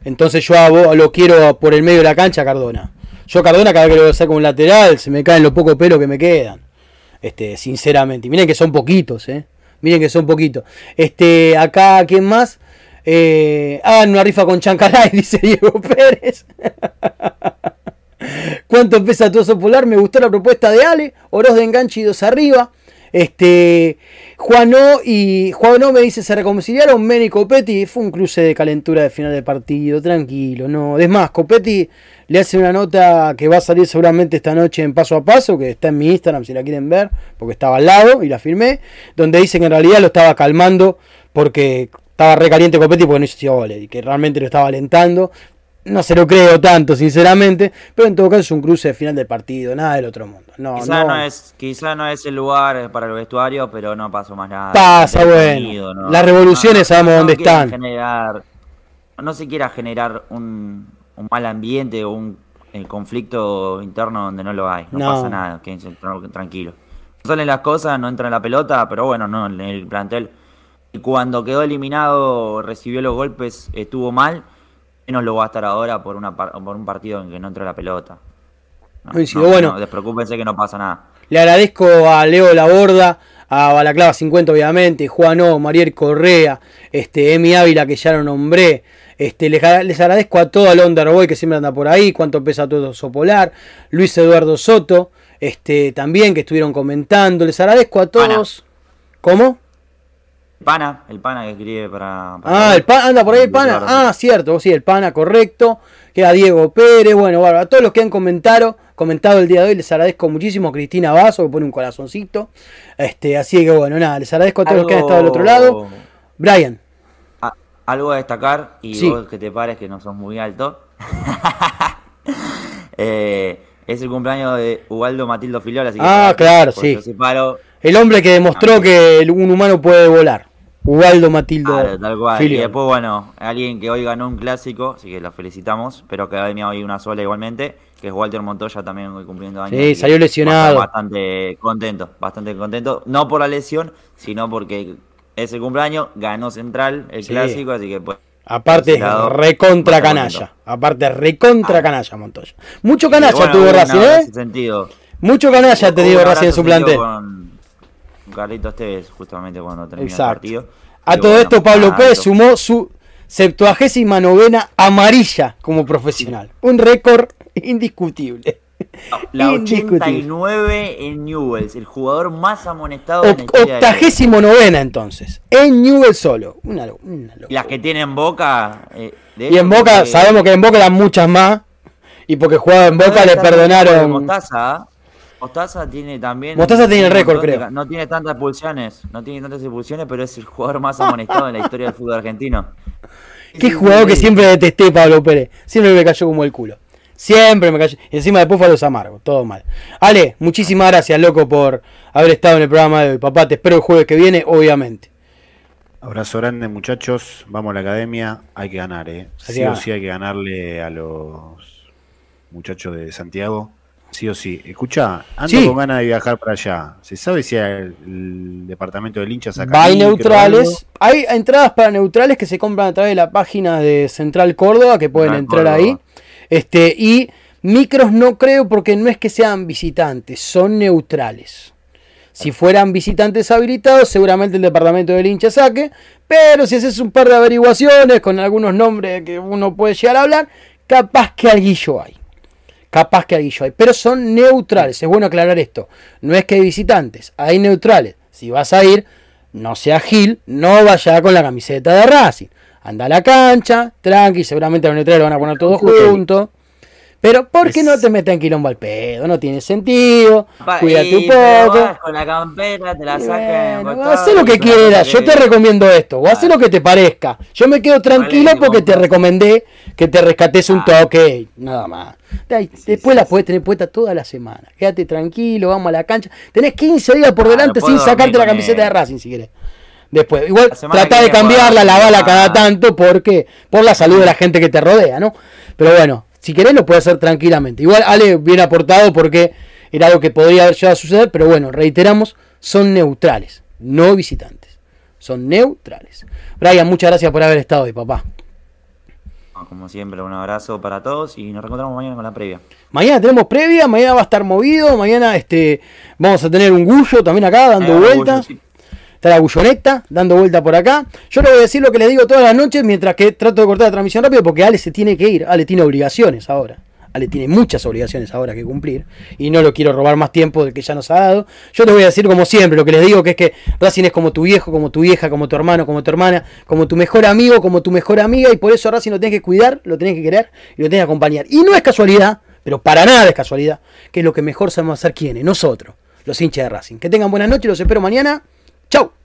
Entonces yo a lo quiero por el medio de la cancha Cardona. Yo Cardona cada vez que lo saco un lateral se me caen los pocos pelos que me quedan. Este, sinceramente. Miren que son poquitos, eh. Miren que son poquitos. Este, acá, ¿quién más? Eh, hagan una rifa con Chancalay, dice Diego Pérez. ¿Cuánto pesa tu oso polar? Me gustó la propuesta de Ale. Oroz de enganche y dos arriba. Este, Juanó y Juanó me dice, se reconciliaron Men y Copetti. Fue un cruce de calentura de final de partido, tranquilo, no. Es más, Copetti le hace una nota que va a salir seguramente esta noche en paso a paso, que está en mi Instagram si la quieren ver, porque estaba al lado y la firmé, donde dice que en realidad lo estaba calmando porque estaba recaliente Copetti porque no hizo goles y que realmente lo estaba alentando. no se lo creo tanto, sinceramente, pero en todo caso es un cruce de final del partido, nada del otro mundo. No, Quizá no, no, es, quizá no es el lugar para el vestuario, pero no pasó más nada. Pasa, bueno. Las revoluciones sabemos dónde están. generar- no se quiera generar un, un mal ambiente o un el conflicto interno donde no lo hay. No, No. pasa nada, quédense tra- tranquilos. No salen las cosas, no entra en la pelota, pero bueno, no, en el plantel. Y cuando quedó eliminado, recibió los golpes, estuvo mal. Menos lo va a estar ahora por, una par- por un partido en que no entra la pelota. No, no, bueno. no, despreocúpense que no pasa nada. Le agradezco a Leo Laborda, a Balaclava 50 obviamente, Juanó, Mariel Correa, este, Emi Ávila que ya lo nombré. Este, les, les agradezco a todo el Underboy que siempre anda por ahí, cuánto pesa todo Sopolar, Luis Eduardo Soto, este, también que estuvieron comentando. Les agradezco a todos. ¿Cómo? Pana, el pana que escribe para. para Ah, el pana, anda por ahí el pana. Ah, cierto, sí, el pana, correcto. Queda Diego Pérez, bueno, bueno, a todos los que han comentado, comentado el día de hoy, les agradezco muchísimo. Cristina Vaso, que pone un corazoncito. Este, así que bueno, nada, les agradezco a todos los que han estado del otro lado. Brian, a- algo a destacar, y Sí. vos que te pares que no sos muy alto. Eh, es el cumpleaños de Ubaldo Matildo Filiol, así que. Ah, claro, sí. separo, el hombre que demostró que un humano puede volar. Ubaldo Matildo. Claro, tal cual. Y después, bueno, alguien que hoy ganó un clásico, así que lo felicitamos, pero que Academia hoy una sola igualmente, que es Walter Montoya también hoy cumpliendo años. Sí, salió lesionado. Bastante contento, bastante contento. No por la lesión, sino porque es el cumpleaños, ganó Central el Sí. clásico, así que pues. Aparte, ese recontra canalla. Aparte, recontra Ah. canalla, Montoya. Mucho canalla bueno, tuvo Racing, ¿eh? ese sentido. Mucho canalla ha tenido un Racing en su plantel. Con Carlitos Tevez, justamente cuando terminó Exacto. el partido. A todo bueno, esto, Pablo nada, Pérez sumó su septuagésima novena amarilla como profesional. Un récord indiscutible. La Indiscutible. 89 en Newells, el jugador más amonestado Oc- en la octagésimo novena entonces. En Newell solo. Una, lo- una locura. Y las que tienen Boca. eh, de Y en Boca, porque- sabemos que en Boca eran muchas más. Y porque jugaba en Boca le perdonaron. Mostaza, ¿ah? Mostaza tiene también. Mostaza tiene el récord, de creo. no tiene tantas expulsiones, no tiene tantas expulsiones, pero es el jugador más amonestado en la historia del fútbol argentino. Qué jugador que siempre detesté, Pablo Pérez. Siempre me cayó como el culo. Siempre me cayó. Y encima después fue a los amargos. Todo mal. Ale, muchísimas gracias, loco, por haber estado en el programa de hoy. Papá, te espero el jueves que viene, obviamente. Abrazo grande, muchachos. Vamos a la academia. Hay que ganar, ¿eh? Sí o sí hay que ganarle a los muchachos de Santiago. Sí o sí. Escucha, ando Sí. con ganas de viajar para allá. ¿Se sabe si el, el departamento del hincha saca Hay neutrales. Hay entradas para neutrales que se compran a través de la página de Central Córdoba, que pueden Central entrar Córdoba. ahí. Este, y micros no creo porque no es que sean visitantes, son neutrales. Si fueran visitantes habilitados, seguramente el departamento del hincha saque. Pero si haces un par de averiguaciones con algunos nombres que uno puede llegar a hablar, capaz que alguillo hay. Capaz que alguillo hay. Pero son neutrales. Es bueno aclarar esto. No es que hay visitantes, hay neutrales. Si vas a ir, no sea Gil, no vaya con la camiseta de Racing. Anda a la cancha, tranqui, seguramente los neutrales lo van a poner todos juntos. Pero ¿por qué Es- no te metes en quilombo al pedo? No tiene sentido. Pa- Cuídate un te poco. vas con la campera, te la sacan. bueno, lo que quieras, yo te recomiendo esto, o haz lo que te parezca. Yo me quedo tranquilo Vale, porque te recomendé que te rescates un Ah. toque, nada más. Después la puedes tener puesta toda la semana. Quédate tranquilo, vamos a la cancha. Tenés 15 días por Ah, delante no sin sacarte la camiseta de. Racing si querés. Después, igual trata de cambiarla, Racing, cada ah. tanto porque por la salud de la gente que te rodea, ¿no? Pero bueno, si querés lo puedes hacer tranquilamente. Igual Ale bien aportado porque era algo que podría haber llegado a suceder, pero bueno, reiteramos, son neutrales, no visitantes. Son neutrales. Brian, muchas gracias por haber estado hoy, papá. Como siempre, un abrazo para todos y nos reencontramos mañana con la previa. Mañana tenemos previa, mañana va a estar movido, mañana este vamos a tener un Gullo también acá dando Eh, vueltas. sí. Está la Gulloneta dando vuelta por acá. Yo le voy a decir lo que les digo todas las noches mientras que trato de cortar la transmisión rápido porque Ale se tiene que ir. Ale tiene obligaciones ahora. Ale tiene muchas obligaciones ahora que cumplir. Y no lo quiero robar más tiempo del que ya nos ha dado. Yo les voy a decir como siempre lo que les digo que es que Racing es como tu viejo, como tu vieja, como tu hermano, como tu hermana, como tu mejor amigo, como tu mejor amiga. Y por eso Racing lo tenés que cuidar, lo tenés que querer y lo tenés que acompañar. Y no es casualidad, pero para nada es casualidad, que es lo que mejor sabemos hacer quienes, nosotros, los hinchas de Racing. Que tengan buenas noches, los espero mañana. Chau.